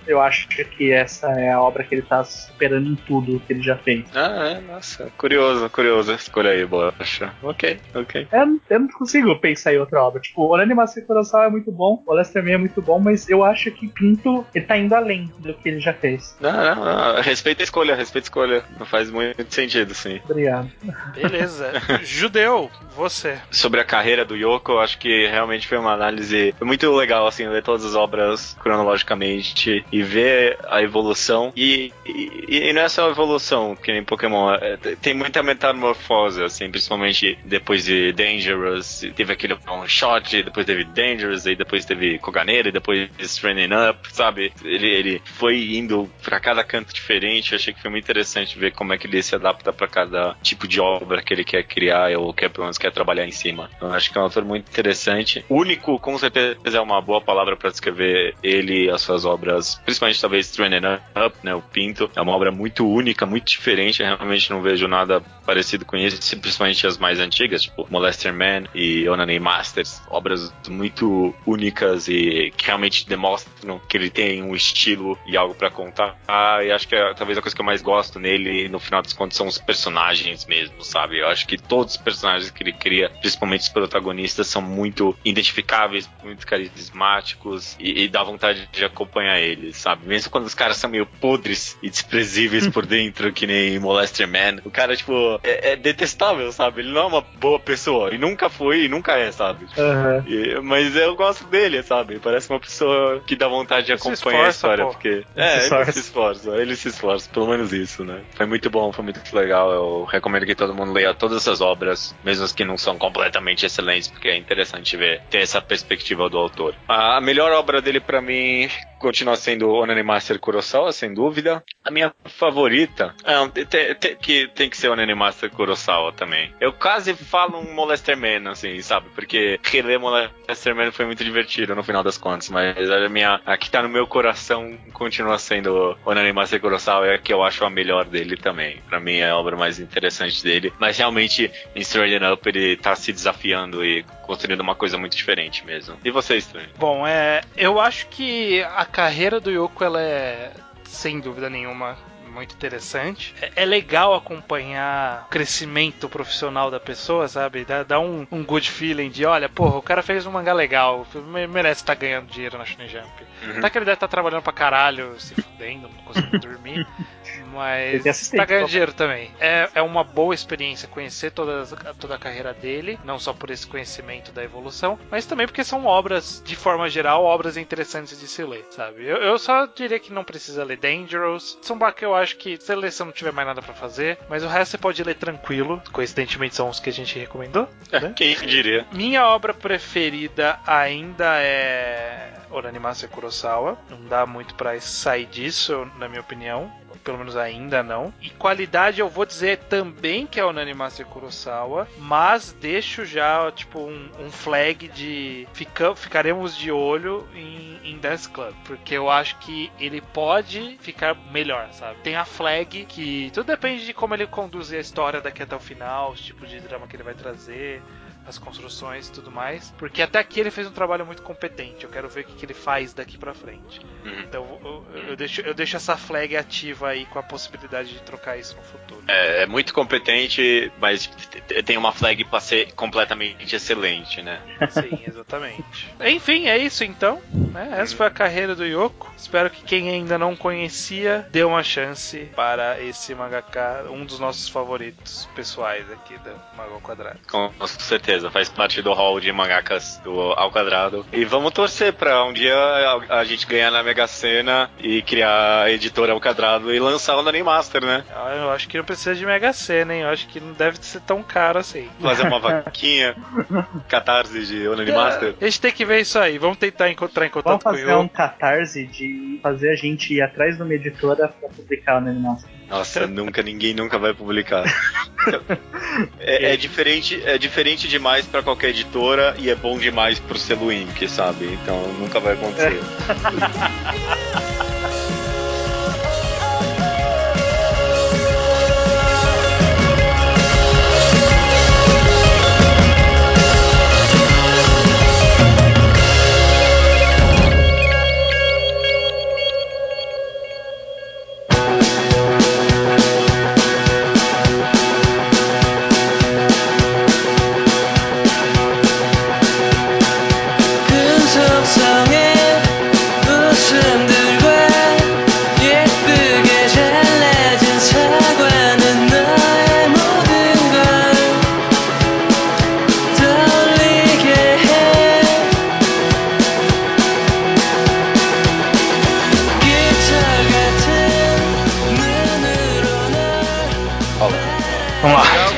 eu acho que essa é a obra que ele tá superando em tudo que ele já fez. Ah, é, nossa, curioso, curioso. Escolha aí, Bocha. Ok, ok. Eu, eu, não consigo pensar em outra obra. Tipo, o Animação Coração é muito bom, o Lester Man é muito bom, mas eu acho que Pinto, ele tá indo além do que ele já fez. Não, não, não. Respeita a escolha, respeita a escolha. Não faz muito sentido, sim. Obrigado. Beleza. Judeu, você. Sobre a carreira do Yoko, eu acho que realmente foi uma análise muito legal, assim, ler todas as obras cronologicamente e ver a evolução. E, e, e não é só a evolução, que nem Pokémon, é, tem muita metamorfose, assim, principalmente depois de Dangerous, teve aquele one shot, depois teve Dangerous, e depois teve Koganeira, depois Training Up, sabe? Ele, ele foi indo para cada canto diferente, eu achei que foi muito interessante ver como é que ele se adapta para cada tipo de obra que ele quer criar ou quer, pelo menos, quer trabalhar em cima. Então, acho que é um autor muito interessante. Único, com certeza, é uma boa palavra para descrever ele e as suas obras, principalmente talvez Training Up, né, o Pinto. É uma obra muito única, muito diferente. Eu realmente não vejo nada parecido com isso, principalmente as mais antigas, tipo Molester Man e Onanay Masters. Obras muito únicas e que realmente demonstram que ele tem um estilo e algo para contar. Ah, e acho que é, talvez a coisa que eu mais gosto nele, no final das contas, são os personagens mesmo, sabe? Eu acho acho que todos os personagens que ele cria, principalmente os protagonistas, são muito identificáveis, muito carismáticos e, e dá vontade de acompanhar eles, sabe? Mesmo quando os caras são meio podres e desprezíveis por dentro, que nem Molester Man, o cara, tipo, é, é, detestável, sabe? Ele não é uma boa pessoa e nunca foi e nunca é, sabe? Uhum. E, mas eu gosto dele, sabe? Parece uma pessoa que dá vontade de acompanhar esforça, a história, pô. porque. É, se ele se esforça, ele se esforça, pelo menos isso, né? Foi muito bom, foi muito legal. Eu recomendo que todo mundo leia todas as obras, mesmo as que não são completamente excelentes, porque é interessante ver ter essa perspectiva do autor. A melhor obra dele para mim continua sendo Onani Master Kurosawa, sem dúvida. A minha favorita, é, tem, tem, que, tem que ser Onani Master Kurosawa também. Eu quase falo um Molester Man, assim, sabe? Porque reler Molester Man foi muito divertido no final das contas, mas a minha, a que tá no meu coração continua sendo Onani Master Kurosawa, é a que eu acho a melhor dele também. Para mim é a obra mais interessante dele, mas realmente em Stranding Up ele tá se desafiando e construindo uma coisa muito diferente mesmo. E você, Strange? Bom, é, eu acho que a carreira do Yoko ela é sem dúvida nenhuma muito interessante. É, é, legal acompanhar o crescimento profissional da pessoa, sabe? Dá, dá um, um, good feeling de, olha, porra, o cara fez um mangá legal, merece estar tá ganhando dinheiro na Shonen Jump. Uhum. Até que ele deve estar tá trabalhando pra caralho, se fudendo, não conseguindo dormir. Mas tá ganhando dinheiro também. É, é uma boa experiência conhecer toda, toda a carreira dele, não só por esse conhecimento da evolução, mas também porque são obras, de forma geral, obras interessantes de se ler, sabe? Eu, eu só diria que não precisa ler Dangerous. Tsubaki eu acho que se ler se não tiver mais nada para fazer, mas o resto você pode ler tranquilo. Coincidentemente são os que a gente recomendou. É, né? Quem diria? Minha obra preferida ainda é Oranimasa Kurosawa. Não dá muito para sair disso, na minha opinião pelo menos ainda não. E qualidade eu vou dizer também que é o Nanimaster Kurosawa, mas deixo já tipo um, um flag de fica, ficaremos de olho em, em Dance Club, porque eu acho que ele pode ficar melhor, sabe? Tem a flag que tudo depende de como ele conduzir a história daqui até o final, os tipos de drama que ele vai trazer as construções e tudo mais. Porque até aqui ele fez um trabalho muito competente. Eu quero ver o que, que ele faz daqui para frente. Uhum. Então eu, eu, deixo, eu deixo essa flag ativa aí com a possibilidade de trocar isso no futuro. É, é muito competente, mas tem uma flag para ser completamente excelente, né? Sim, exatamente. Enfim, é isso então. Né? Essa foi a carreira do Yoko. Espero que quem ainda não conhecia dê uma chance para esse mangaka, um dos nossos favoritos pessoais aqui do Mago Quadrado. Com certeza certeza, faz parte do hall de mangakas do Ao Quadrado. E vamos torcer pra um dia a, a gente ganhar na Mega Sena e criar a editora Ao Quadrado e lançar o Nani Master, né? Ah, eu acho que não precisa de Mega Sena, hein? Eu acho que não deve ser tão caro assim. Fazer uma vaquinha, catarse de Onani é, Master. A gente tem que ver isso aí. Vamos tentar encontrar em contato Vamos fazer com o um catarse de fazer a gente ir atrás de uma editora pra publicar o Onani Master. Nossa, nunca, ninguém nunca vai publicar. é, é, diferente, é diferente demais para qualquer editora e é bom demais pro selo Imp, sabe? Então nunca vai acontecer. Holla.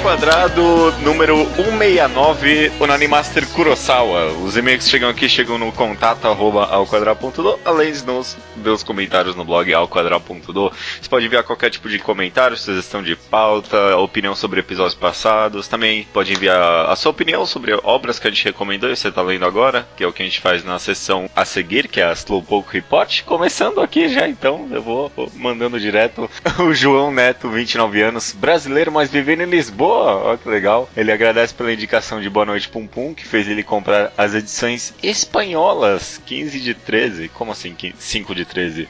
Quadrado número 169, Onanimaster Kurosawa. Os e-mails que chegam aqui chegam no contato arroba ao quadrado.do, além de nos ver os comentários no blog ao quadrado.do. Você pode enviar qualquer tipo de comentário, sugestão de pauta, opinião sobre episódios passados. Também pode enviar a sua opinião sobre obras que a gente recomendou e você está lendo agora, que é o que a gente faz na sessão a seguir, que é a Slowpoke Report. Começando aqui já, então, eu vou mandando direto o João Neto, 29 anos, brasileiro, mas vivendo em Lisboa ó, que legal. Ele agradece pela indicação de Boa Noite Pum Pum, que fez ele comprar as edições espanholas, 15 de 13. Como assim, 5 de 13?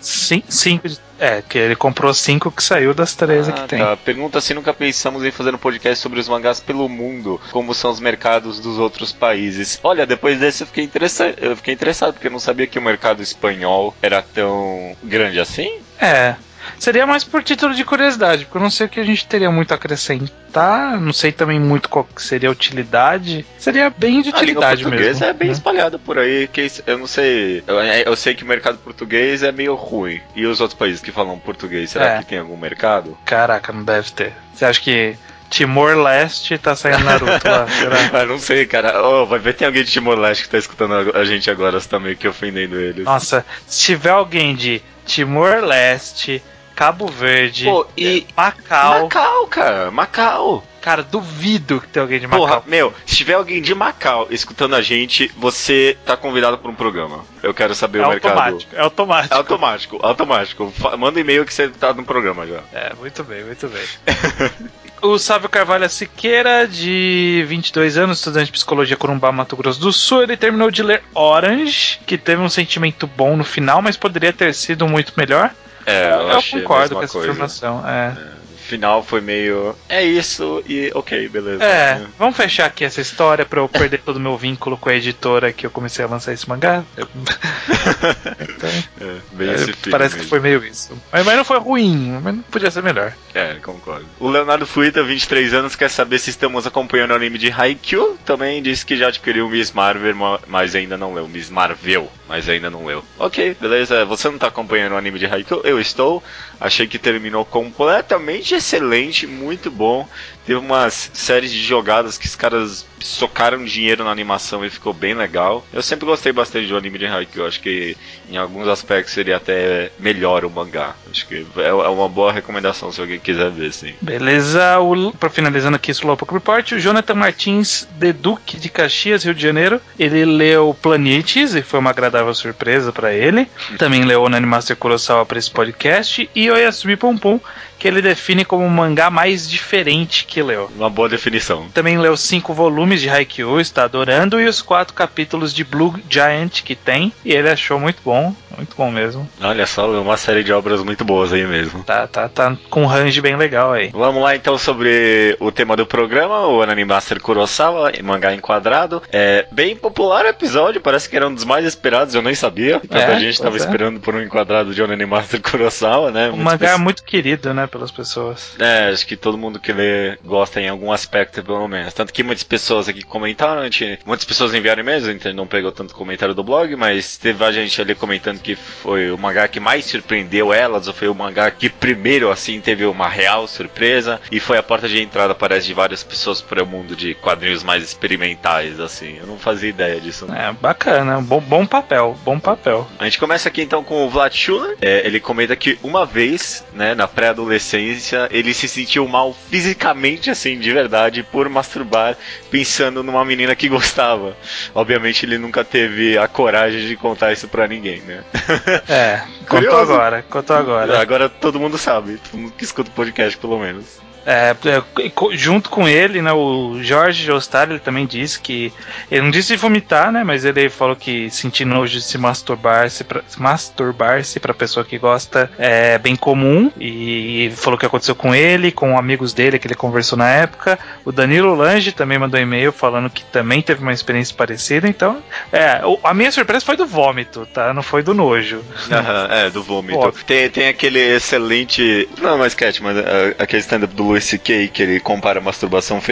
5 de é, que ele comprou cinco que saiu das 13 ah, que tem. Tá. Pergunta se nunca pensamos em fazer um podcast sobre os mangás pelo mundo, como são os mercados dos outros países. Olha, depois desse eu fiquei, interessado, eu fiquei interessado, porque eu não sabia que o mercado espanhol era tão grande assim. É, Seria mais por título de curiosidade, porque eu não sei o que a gente teria muito a acrescentar, não sei também muito qual seria a utilidade. Seria bem de utilidade a língua mesmo. é bem né? espalhado por aí, que eu não sei. Eu, eu, sei que o mercado português é meio ruim. E os outros países que falam português, será é. que tem algum mercado? Caraca, não deve ter. Você acha que Timor-Leste tá saindo Naruto lá. ah, não sei, cara. Oh, vai ver tem alguém de Timor-Leste que tá escutando a gente agora, você tá meio que ofendendo eles. Nossa, se tiver alguém de Timor-Leste, Cabo Verde, Pô, e Macau. Macau, cara, Macau. Cara, duvido que tenha alguém de Macau. Porra, meu, se tiver alguém de Macau escutando a gente, você tá convidado para um programa. Eu quero saber é o mercado. Automático, é automático. É automático, automático. Manda um e-mail que você tá no programa já. É, muito bem, muito bem. o Sávio Carvalho Siqueira, de 22 anos, estudante de psicologia Corumbá, Mato Grosso do Sul, ele terminou de ler Orange, que teve um sentimento bom no final, mas poderia ter sido muito melhor. É, eu, eu concordo com essa coisa. informação. É. é final foi meio. É isso e ok, beleza. É, vamos fechar aqui essa história pra eu perder todo o meu vínculo com a editora que eu comecei a lançar esse mangá. então, é, bem é, parece mesmo. que foi meio isso. Mas, mas, não foi ruim, mas não podia ser melhor. É, concordo. O Leonardo Fuita, 23 anos, quer saber se estamos acompanhando o anime de Haikyuu. Também disse que já adquiriu o Miss Marvel, mas ainda não leu. Miss Marvel, mas ainda não leu. Ok, beleza. Você não tá acompanhando o anime de Haikyuu? Eu estou. Achei que terminou completamente excelente, muito bom. Teve umas séries de jogadas que os caras socaram dinheiro na animação e ficou bem legal. Eu sempre gostei bastante do anime de Haikyuu. Acho que em alguns aspectos seria até melhor o mangá. Acho que é, é uma boa recomendação se alguém quiser ver, sim. Beleza. O, pra finalizando aqui esse Slowpoke Report, o Jonathan Martins de Duque de Caxias, Rio de Janeiro. Ele leu Planetes e foi uma agradável surpresa para ele. Também leu o Animaster Kurosawa para esse podcast. E Oyasumi Pum, que ele define como o mangá mais diferente que leu. Uma boa definição. Também leu cinco volumes de Haikyuu, está adorando, e os quatro capítulos de Blue Giant que tem, e ele achou muito bom, muito bom mesmo. Olha só, uma série de obras muito boas aí mesmo. Tá, tá, tá com um range bem legal aí. Vamos lá então sobre o tema do programa, o Anime Master Kurosawa, mangá enquadrado. É bem popular o episódio, parece que era um dos mais esperados, eu nem sabia. Tanta é, gente estava é. esperando por um enquadrado de Anime Master Kurosawa, né? O mangá é muito querido, né? Pelas pessoas. É, acho que todo mundo que lê gosta em algum aspecto, pelo menos. Tanto que muitas pessoas aqui comentaram, gente, muitas pessoas enviaram e-mails, a gente não pegou tanto comentário do blog, mas teve a gente ali comentando que foi o mangá que mais surpreendeu elas, ou foi o mangá que primeiro, assim, teve uma real surpresa, e foi a porta de entrada, parece, de várias pessoas para o mundo de quadrinhos mais experimentais, assim. Eu não fazia ideia disso. Né? É, bacana, bom, bom papel, bom papel. A gente começa aqui então com o Vlad Schuller, é, ele comenta que uma vez, né, na pré-adolescência, adolescência, ele se sentiu mal fisicamente, assim, de verdade, por masturbar pensando numa menina que gostava. Obviamente ele nunca teve a coragem de contar isso pra ninguém, né? É, contou agora, contou agora. Agora todo mundo sabe, todo mundo que escuta o podcast, pelo menos. É, é junto com ele, né, o Jorge Jostar, ele também disse que. Ele não disse vomitar, né? Mas ele falou que sentir nojo de se masturbar-se pra, masturbar-se pra pessoa que gosta é bem comum. E falou que aconteceu com ele, com amigos dele que ele conversou na época. O Danilo Lange também mandou um e-mail falando que também teve uma experiência parecida. Então, é, a minha surpresa foi do vômito, tá? Não foi do nojo. Uhum, é, do vômito. Tem, tem aquele excelente. Não, mais cat, mas uh, aquele stand-up do Louis C.K. que ele compara masturbação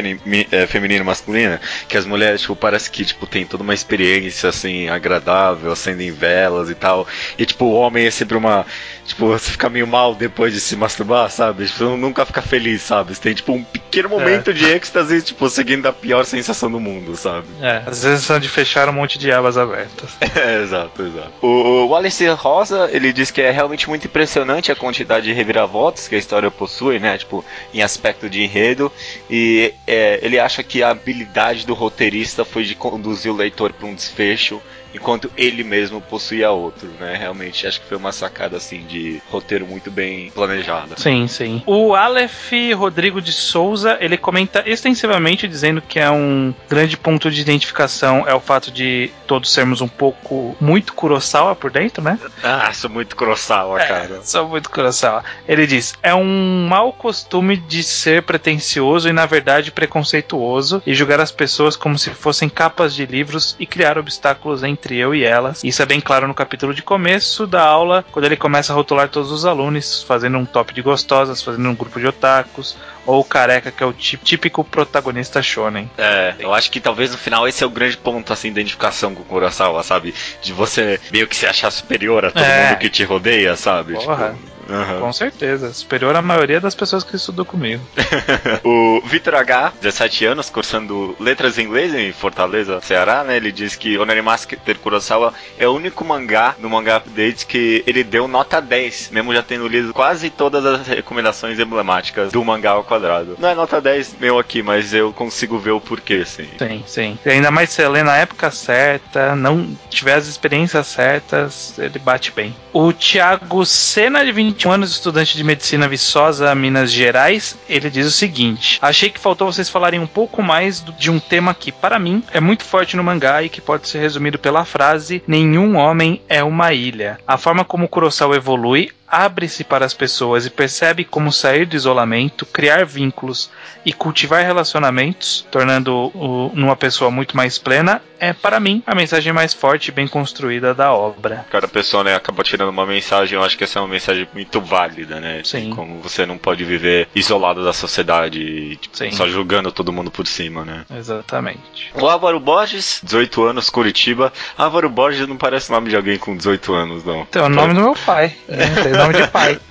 é, feminina e masculina, que as mulheres, tipo, parece que, tipo, tem toda uma experiência, assim, agradável, acendem velas e tal, e, tipo, o homem é sempre uma, tipo, você fica meio mal depois de se masturbar, sabe? Tipo, nunca fica feliz, sabe? Você tem, tipo, um pequeno momento é. de êxtase, tipo, seguindo a pior sensação do mundo, sabe? É, às vezes são de fechar um monte de abas abertas. É, exato, exato. O, o Wallace Rosa, ele diz que é realmente muito impressionante a quantidade de reviravoltas que a história possui, né? Tipo, em aspecto de enredo, e é, ele acha que a habilidade do roteirista foi de conduzir o leitor para um desfecho enquanto ele mesmo possuía outro, né? Realmente acho que foi uma sacada assim de roteiro muito bem planejada. Sim, sim. O Aleph Rodrigo de Souza, ele comenta extensivamente dizendo que é um grande ponto de identificação é o fato de todos sermos um pouco muito Kurosawa por dentro, né? Ah, sou muito Kurosawa, é, cara. Sou muito Kurosawa. Ele diz: "É um mau costume de ser pretensioso e na verdade preconceituoso e julgar as pessoas como se fossem capas de livros e criar obstáculos em entre eu e elas. Isso é bem claro no capítulo de começo da aula, quando ele começa a rotular todos os alunos, fazendo um top de gostosas, fazendo um grupo de otakus, ou o careca, que é o típico protagonista shonen. É, eu acho que talvez no final esse é o grande ponto, assim, de identificação com o Kurosawa, sabe? De você meio que se achar superior a todo é. mundo que te rodeia, sabe? Porra. Tipo, Uhum. Com certeza. Superior à maioria das pessoas que estudou comigo. o Vitor H, 17 anos, cursando letras em inglês em Fortaleza, Ceará, né? Ele diz que Onari Master Kurosawa é o único mangá no Mangá Updates que ele deu nota 10, mesmo já tendo lido quase todas as recomendações emblemáticas do mangá ao quadrado. Não é nota 10 meu aqui, mas eu consigo ver o porquê, sim. Sim, sim. E ainda mais se você lê na época certa, não tiver as experiências certas, ele bate bem. O Thiago Sena, de 20 21 anos, estudante de medicina Viçosa, Minas Gerais, ele diz o seguinte: Achei que faltou vocês falarem um pouco mais de um tema que, para mim, é muito forte no mangá e que pode ser resumido pela frase: Nenhum homem é uma ilha. A forma como o Kurosawa evolui abre-se para as pessoas e percebe como sair do isolamento, criar vínculos e cultivar relacionamentos, tornando-o numa pessoa muito mais plena, é para mim a mensagem mais forte e bem construída da obra. Cada pessoa né, acaba tirando uma mensagem, eu acho que essa é uma mensagem muito válida, né? Sim. Como você não pode viver isolado da sociedade, tipo, só julgando todo mundo por cima, né? Exatamente. O Álvaro Borges, 18 anos, Curitiba. Álvaro Borges não parece o nome de alguém com 18 anos, não. Então, é o nome do meu pai. É, nome de pai.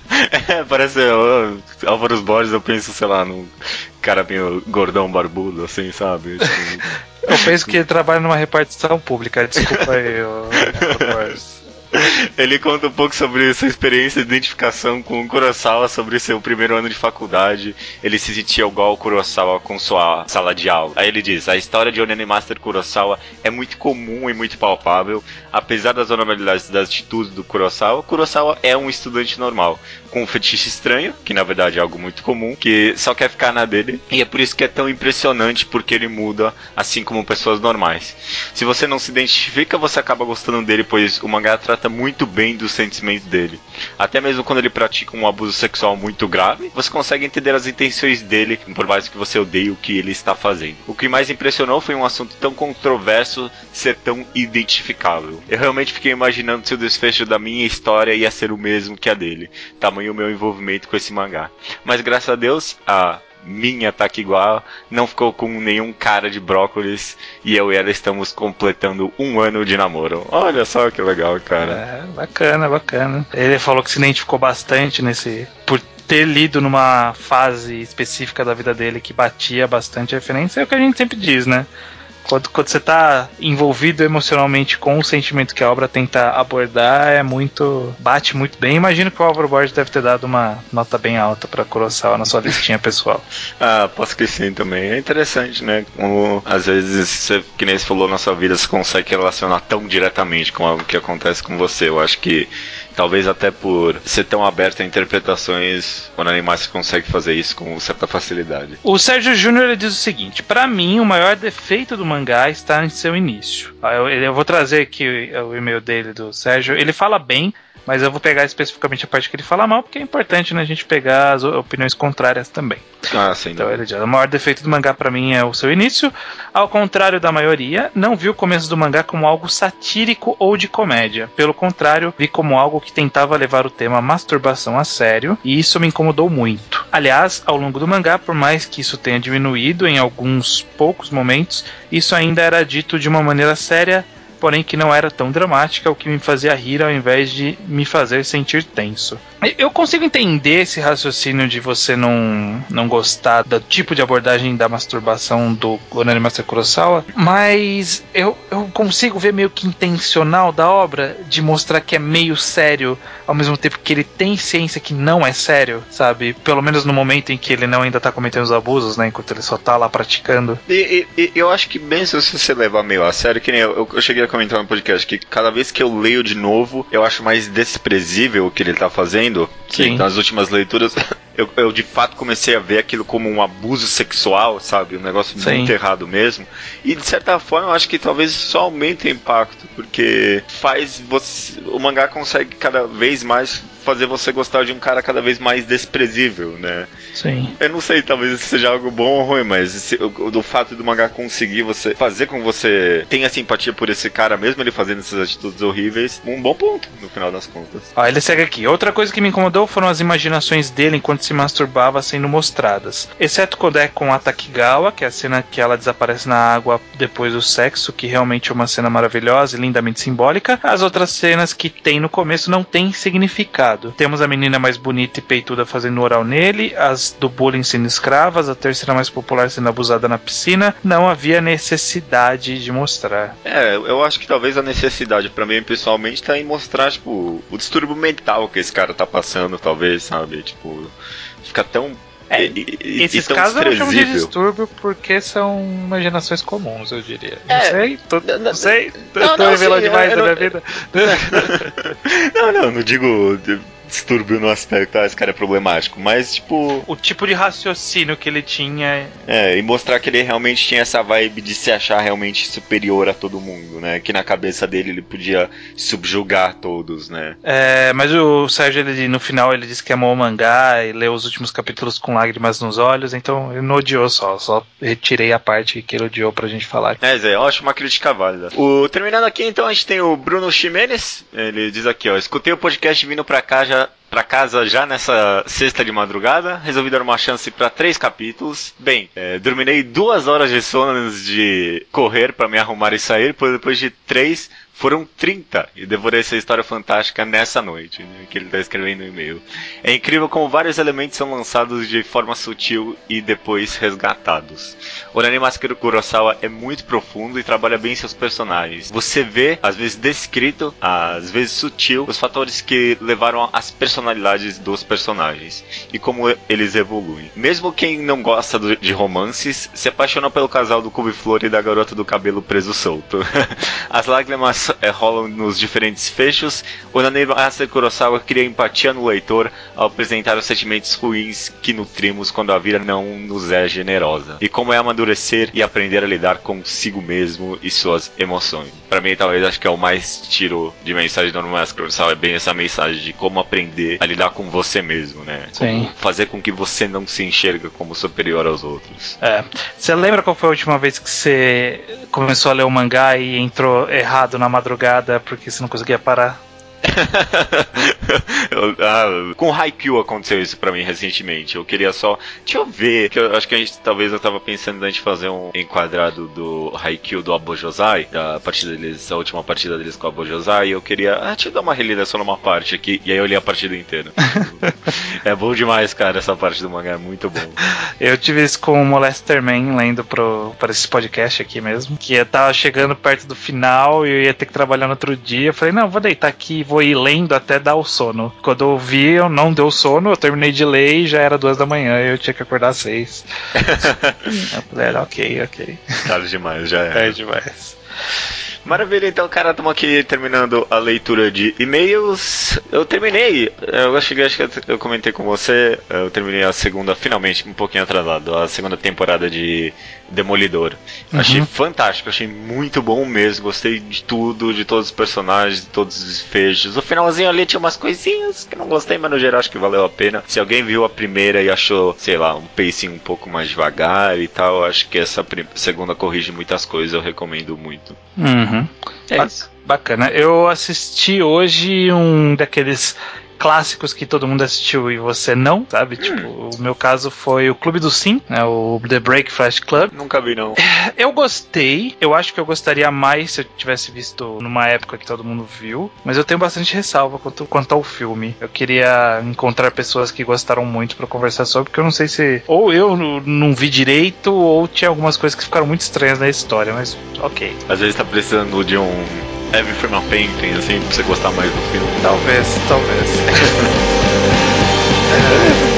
É, parece ó, Álvaro Borges, eu penso, sei lá, num cara meio gordão barbudo, assim, sabe? Tipo... eu penso que ele trabalha numa repartição pública, desculpa aí, Álvaro Borges. Ele conta um pouco sobre sua experiência de identificação com o Kurosawa, sobre seu primeiro ano de faculdade. Ele se sentia igual ao Kurosawa com sua sala de aula. Aí ele diz: A história de Onani Master Kurosawa é muito comum e muito palpável. Apesar das anormalidades das atitudes do Kurosawa, Kurosawa é um estudante normal com um fetiche estranho, que na verdade é algo muito comum, que só quer ficar na dele. E é por isso que é tão impressionante, porque ele muda assim como pessoas normais. Se você não se identifica, você acaba gostando dele, pois o mangá trata muito bem dos sentimentos dele. Até mesmo quando ele pratica um abuso sexual muito grave, você consegue entender as intenções dele, por mais que você odeie o que ele está fazendo. O que mais impressionou foi um assunto tão controverso ser tão identificável. Eu realmente fiquei imaginando se o desfecho da minha história ia ser o mesmo que a dele. Tamanho tamanho o meu envolvimento com esse mangá. Mas graças a Deus, a minha tá aqui igual não ficou com nenhum cara de brócolis e eu e ela estamos completando um ano de namoro. Olha só que legal, cara. É, bacana, bacana. Ele falou que se identificou bastante nesse. por ter lido numa fase específica da vida dele que batia bastante referência, é o que a gente sempre diz, né? Quando, quando você está envolvido emocionalmente com o sentimento que a obra tenta abordar, é muito. bate muito bem. Imagino que o Álvaro Borges deve ter dado uma nota bem alta para Kurosawa na sua listinha pessoal. ah, posso que sim também. É interessante, né? Como às vezes, você, que nem você falou na sua vida, você consegue relacionar tão diretamente com algo que acontece com você. Eu acho que Talvez até por ser tão aberto a interpretações, o Animais consegue fazer isso com certa facilidade. O Sérgio Júnior diz o seguinte: para mim, o maior defeito do mangá está em seu início. Ah, eu, eu vou trazer aqui o, o e-mail dele do Sérgio. Ele fala bem, mas eu vou pegar especificamente a parte que ele fala mal, porque é importante né, a gente pegar as opiniões contrárias também. Ah, sim. Então ele diz, o maior defeito do mangá para mim é o seu início. Ao contrário da maioria, não vi o começo do mangá como algo satírico ou de comédia. Pelo contrário, vi como algo que tentava levar o tema masturbação a sério, e isso me incomodou muito. Aliás, ao longo do mangá, por mais que isso tenha diminuído em alguns poucos momentos, isso ainda era dito de uma maneira séria porém que não era tão dramática, o que me fazia rir ao invés de me fazer sentir tenso. Eu consigo entender esse raciocínio de você não, não gostar do tipo de abordagem da masturbação do Onari Master Kurosawa, mas eu, eu consigo ver meio que intencional da obra de mostrar que é meio sério, ao mesmo tempo que ele tem ciência que não é sério, sabe? Pelo menos no momento em que ele não ainda tá cometendo os abusos, né? Enquanto ele só tá lá praticando. E, e, e eu acho que mesmo se você levar meio a sério, que nem eu, eu cheguei a comentar no podcast, que cada vez que eu leio de novo, eu acho mais desprezível o que ele tá fazendo que nas últimas leituras, eu, eu, de fato comecei a ver aquilo como um abuso sexual, sabe? Um negócio Sim. muito errado mesmo. E de certa forma eu acho que talvez isso aumente o impacto, porque faz você. O mangá consegue cada vez mais fazer você gostar de um cara cada vez mais desprezível, né? Sim. Eu não sei, talvez isso seja algo bom ou ruim, mas esse, o, do fato do mangá conseguir você fazer com que você tenha simpatia por esse cara, mesmo ele fazendo essas atitudes horríveis, um bom ponto, no final das contas. Ó, ele segue aqui. Outra coisa que me incomodou incomodou foram as imaginações dele enquanto se masturbava sendo mostradas. Exceto quando é com a Takigawa, que é a cena que ela desaparece na água depois do sexo, que realmente é uma cena maravilhosa e lindamente simbólica. As outras cenas que tem no começo não têm significado. Temos a menina mais bonita e peituda fazendo oral nele, as do bullying sendo escravas, a terceira mais popular sendo abusada na piscina. Não havia necessidade de mostrar. É, eu acho que talvez a necessidade para mim pessoalmente tá em mostrar, tipo, o distúrbio mental que esse cara tá passando, talvez, sabe? Tipo, fica tão é, e, e, esses e casos eu chamo de distúrbio porque são imaginações comuns, eu diria. Não é, sei, tô, não, não, sei, não, tô revelando demais da minha vida. Não, não, não digo distúrbio no aspecto, ah, esse cara é problemático, mas tipo. O tipo de raciocínio que ele tinha. É, e mostrar que ele realmente tinha essa vibe de se achar realmente superior a todo mundo, né? Que na cabeça dele ele podia subjugar todos, né? É, mas o Sérgio, ele, no final, ele disse que amou o mangá e leu os últimos capítulos com lágrimas nos olhos, então ele não odiou só, só retirei a parte que ele odiou pra gente falar. É, Zé, eu acho uma crítica válida. O, terminando aqui, então, a gente tem o Bruno Ximenes, ele diz aqui, ó, escutei o podcast vindo pra cá já para casa já nessa sexta de madrugada. Resolvi dar uma chance para três capítulos. Bem, é, dormirei duas horas de sono antes de correr para me arrumar e sair. Depois de três, foram 30 e devorei essa história fantástica nessa noite, né, que ele está escrevendo no e-mail. É incrível como vários elementos são lançados de forma sutil e depois resgatados. Orani Masaru Kurosawa é muito profundo e trabalha bem seus personagens. Você vê, às vezes descrito, às vezes sutil, os fatores que levaram às personalidades dos personagens e como eles evoluem. Mesmo quem não gosta de romances, se apaixona pelo casal do couve-flor e da garota do cabelo preso solto. As lágrimas é, rolam nos diferentes fechos, o Naneiro Asa Kurosawa cria empatia no leitor ao apresentar os sentimentos ruins que nutrimos quando a vida não nos é generosa. E como é amadurecer e aprender a lidar consigo mesmo e suas emoções. Para mim, talvez, acho que é o mais tiro de mensagem do Naneiro Kurosawa, é bem essa mensagem de como aprender a lidar com você mesmo, né? Sim. fazer com que você não se enxerga como superior aos outros. É. Você lembra qual foi a última vez que você começou a ler o mangá e entrou errado na madrugada porque você não conseguia parar. ah, com Haikyuu aconteceu isso para mim recentemente. Eu queria só. Deixa eu ver. Que eu acho que a gente talvez eu tava pensando em gente fazer um enquadrado do Haikyuu do Abojosai, da partida deles, a última partida deles com o Abojosai. E eu queria. Ah, deixa eu dar uma relida só numa parte aqui. E aí eu li a partida inteira. é bom demais, cara, essa parte do mangá. É muito bom. Eu tive isso com o Molester Man lendo pro, para esse podcast aqui mesmo. Que eu tava chegando perto do final e eu ia ter que trabalhar no outro dia. Eu falei, não, vou deitar aqui vou ir lendo até dar o sono. Quando eu vi, eu não deu sono, eu terminei de ler e já era duas da manhã eu tinha que acordar às seis. eu falei, ok, ok. Tarde demais, já é. É demais. Maravilha, então, cara, estamos aqui terminando a leitura de e-mails. Eu terminei, eu cheguei, acho que eu comentei com você, eu terminei a segunda, finalmente, um pouquinho atrasado, a segunda temporada de Demolidor. Uhum. Achei fantástico, achei muito bom mesmo, gostei de tudo, de todos os personagens, de todos os desfechos. O finalzinho ali tinha umas coisinhas que não gostei, mas no geral acho que valeu a pena. Se alguém viu a primeira e achou, sei lá, um pacing um pouco mais devagar e tal, acho que essa segunda corrige muitas coisas, eu recomendo muito. Uhum. É isso. Bacana. Eu assisti hoje um daqueles clássicos que todo mundo assistiu e você não, sabe? Hum. Tipo, o meu caso foi o Clube do Sim, né? O The Break Flash Club. Nunca vi, não. Eu gostei. Eu acho que eu gostaria mais se eu tivesse visto numa época que todo mundo viu. Mas eu tenho bastante ressalva quanto, quanto ao filme. Eu queria encontrar pessoas que gostaram muito para conversar sobre, porque eu não sei se. Ou eu não vi direito, ou tinha algumas coisas que ficaram muito estranhas na história, mas ok. Às vezes tá precisando de um Every Frame of Painting, assim, pra você gostar mais do filme. Talvez, talvez. é,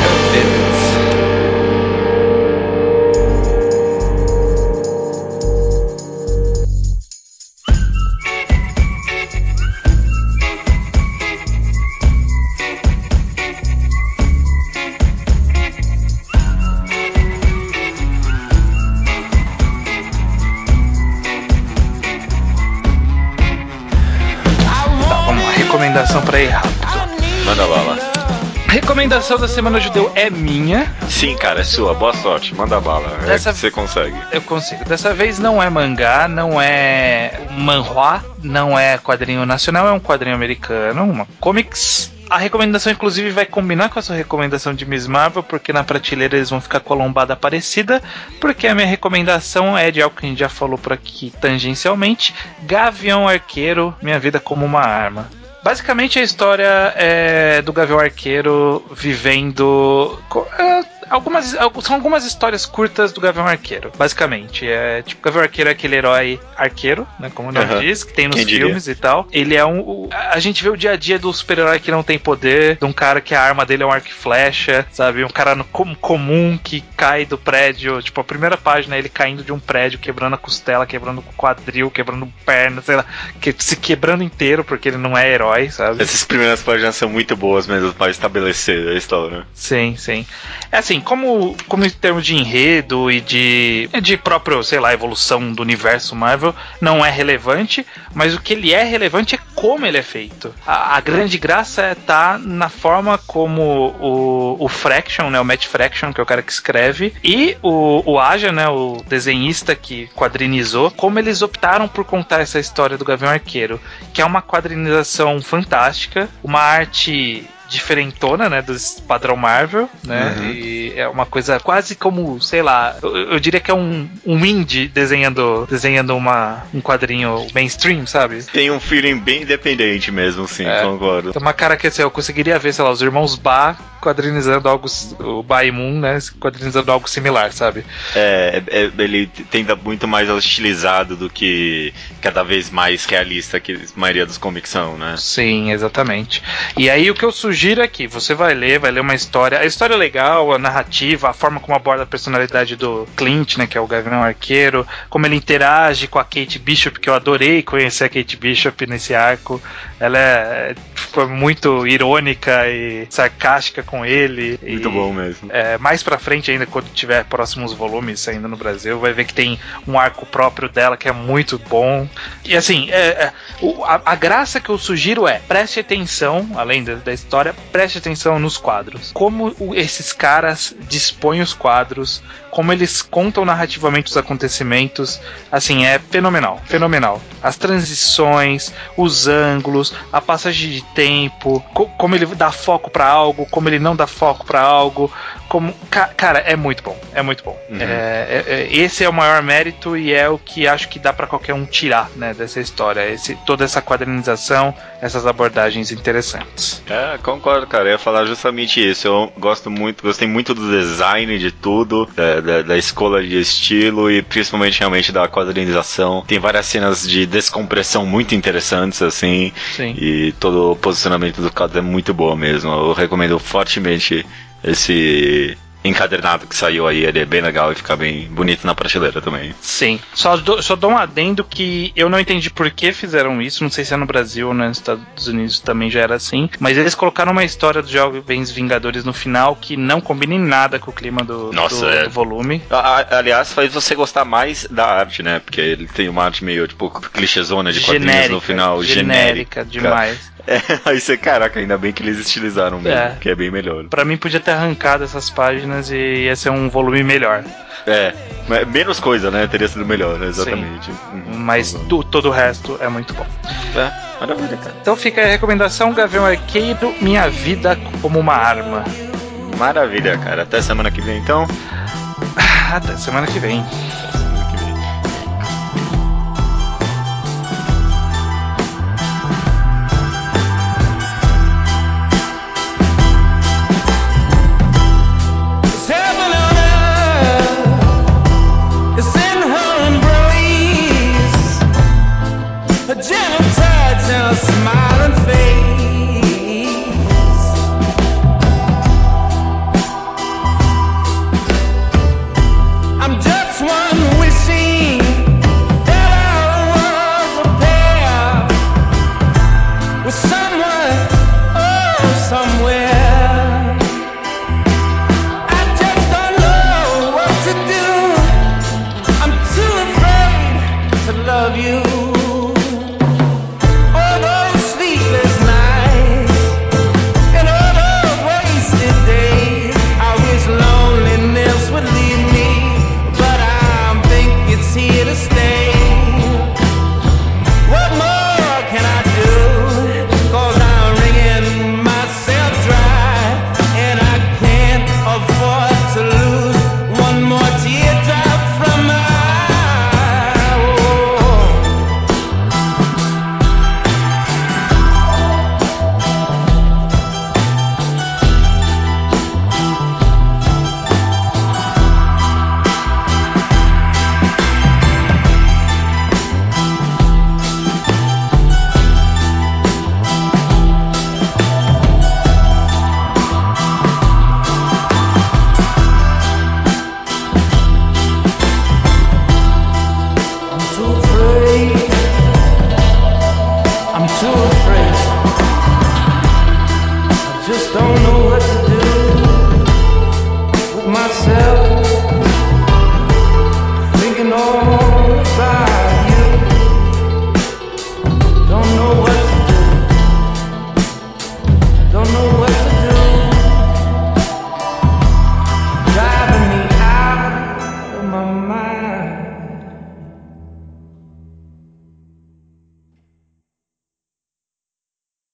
recomendação da Semana Judeu é minha. Sim, cara, é sua. Boa sorte. Manda bala. É Dessa... É você consegue. Eu consigo. Dessa vez não é mangá, não é manhua, não é quadrinho nacional, é um quadrinho americano, uma comics A recomendação, inclusive, vai combinar com a sua recomendação de Miss Marvel, porque na prateleira eles vão ficar com a lombada parecida, porque a minha recomendação é de algo que a gente já falou por aqui tangencialmente: Gavião Arqueiro, Minha Vida como uma Arma. Basicamente a história é do Gavião Arqueiro vivendo. Algumas, são algumas histórias curtas do Gavião Arqueiro, basicamente. É, tipo, o Gavião Arqueiro é aquele herói arqueiro, né? Como o nome uhum. diz, que tem nos Quem filmes diria? e tal. Ele é um. O, a gente vê o dia a dia do super-herói que não tem poder, de um cara que a arma dele é um arco e flecha, sabe? Um cara no, com, comum que cai do prédio. Tipo, a primeira página é ele caindo de um prédio, quebrando a costela, quebrando o quadril, quebrando perna, sei lá, que, se quebrando inteiro porque ele não é herói, sabe? Essas primeiras páginas são muito boas mesmo para estabelecer a história. Sim, sim. É assim, como, como em termos de enredo e de, de próprio, sei lá, evolução do universo Marvel, não é relevante, mas o que ele é relevante é como ele é feito. A, a grande graça é tá na forma como o, o Fraction, né, o Matt Fraction, que é o cara que escreve, e o, o Aja, né, o desenhista que quadrinizou, como eles optaram por contar essa história do Gavião Arqueiro, que é uma quadrinização fantástica, uma arte diferentona, né, do padrão Marvel, né? Uhum. E é uma coisa quase como, sei lá, eu, eu, diria que é um, um indie desenhando, desenhando uma, um quadrinho mainstream, sabe? Tem um feeling bem independente mesmo, sim, é. concordo. Tem uma cara que assim, eu conseguiria ver, sei lá, os irmãos Ba quadrinizando algo, o Moon, né, quadrinizando algo similar, sabe? É, é, ele tenta muito mais estilizado do que cada vez mais realista que a maioria dos comics são, né? Sim, exatamente. E aí o que eu sugiro sugiro aqui, você vai ler, vai ler uma história. A história é legal, a narrativa, a forma como aborda a personalidade do Clint, né, que é o Gavião Arqueiro, como ele interage com a Kate Bishop, que eu adorei conhecer a Kate Bishop nesse arco. Ela é, foi muito irônica e sarcástica com ele. Muito e, bom mesmo. É, mais pra frente, ainda quando tiver próximos volumes saindo no Brasil, vai ver que tem um arco próprio dela que é muito bom. E assim, é, é, a, a, graça que eu sugiro é preste atenção, além da, da história Preste atenção nos quadros. Como esses caras dispõem os quadros, como eles contam narrativamente os acontecimentos, assim, é fenomenal, fenomenal. As transições, os ângulos, a passagem de tempo, co como ele dá foco para algo, como ele não dá foco para algo, como ca cara é muito bom, é muito bom. Uhum. É, é, é, esse é o maior mérito e é o que acho que dá para qualquer um tirar, né, dessa história, esse, toda essa quadrinização, essas abordagens interessantes. É, concordo, cara. Eu ia falar justamente isso. Eu gosto muito, gostei muito do design de tudo, da, da, da escola de estilo e principalmente realmente da quadrinização. Tem várias cenas de descompressão muito interessantes, assim. Sim. E todo o posicionamento do quadro é muito bom mesmo. Eu recomendo fortemente esse encadernado que saiu aí, ele é bem legal e fica bem bonito na prateleira também. Sim. Só, do, só dou um adendo que eu não entendi por que fizeram isso, não sei se é no Brasil ou nos Estados Unidos também já era assim, mas eles colocaram uma história dos Jovens Vingadores no final que não combina em nada com o clima do, Nossa, do, é. do volume. A, aliás, faz você gostar mais da arte, né? Porque ele tem uma arte meio, tipo, clichêzona de quadrinhos genérica, no final, genérica. Genérica demais. É, aí você, caraca, ainda bem que eles estilizaram mesmo, é. que é bem melhor. Pra mim podia ter arrancado essas páginas e ia ser um volume melhor. É, menos coisa, né? Teria sido melhor, exatamente. Uhum, Mas do, todo o resto é muito bom. É, maravilha, cara. Então fica a recomendação: Gavião Arqueiro, Minha Vida como uma Arma. Maravilha, cara. Até semana que vem, então. Até semana que vem.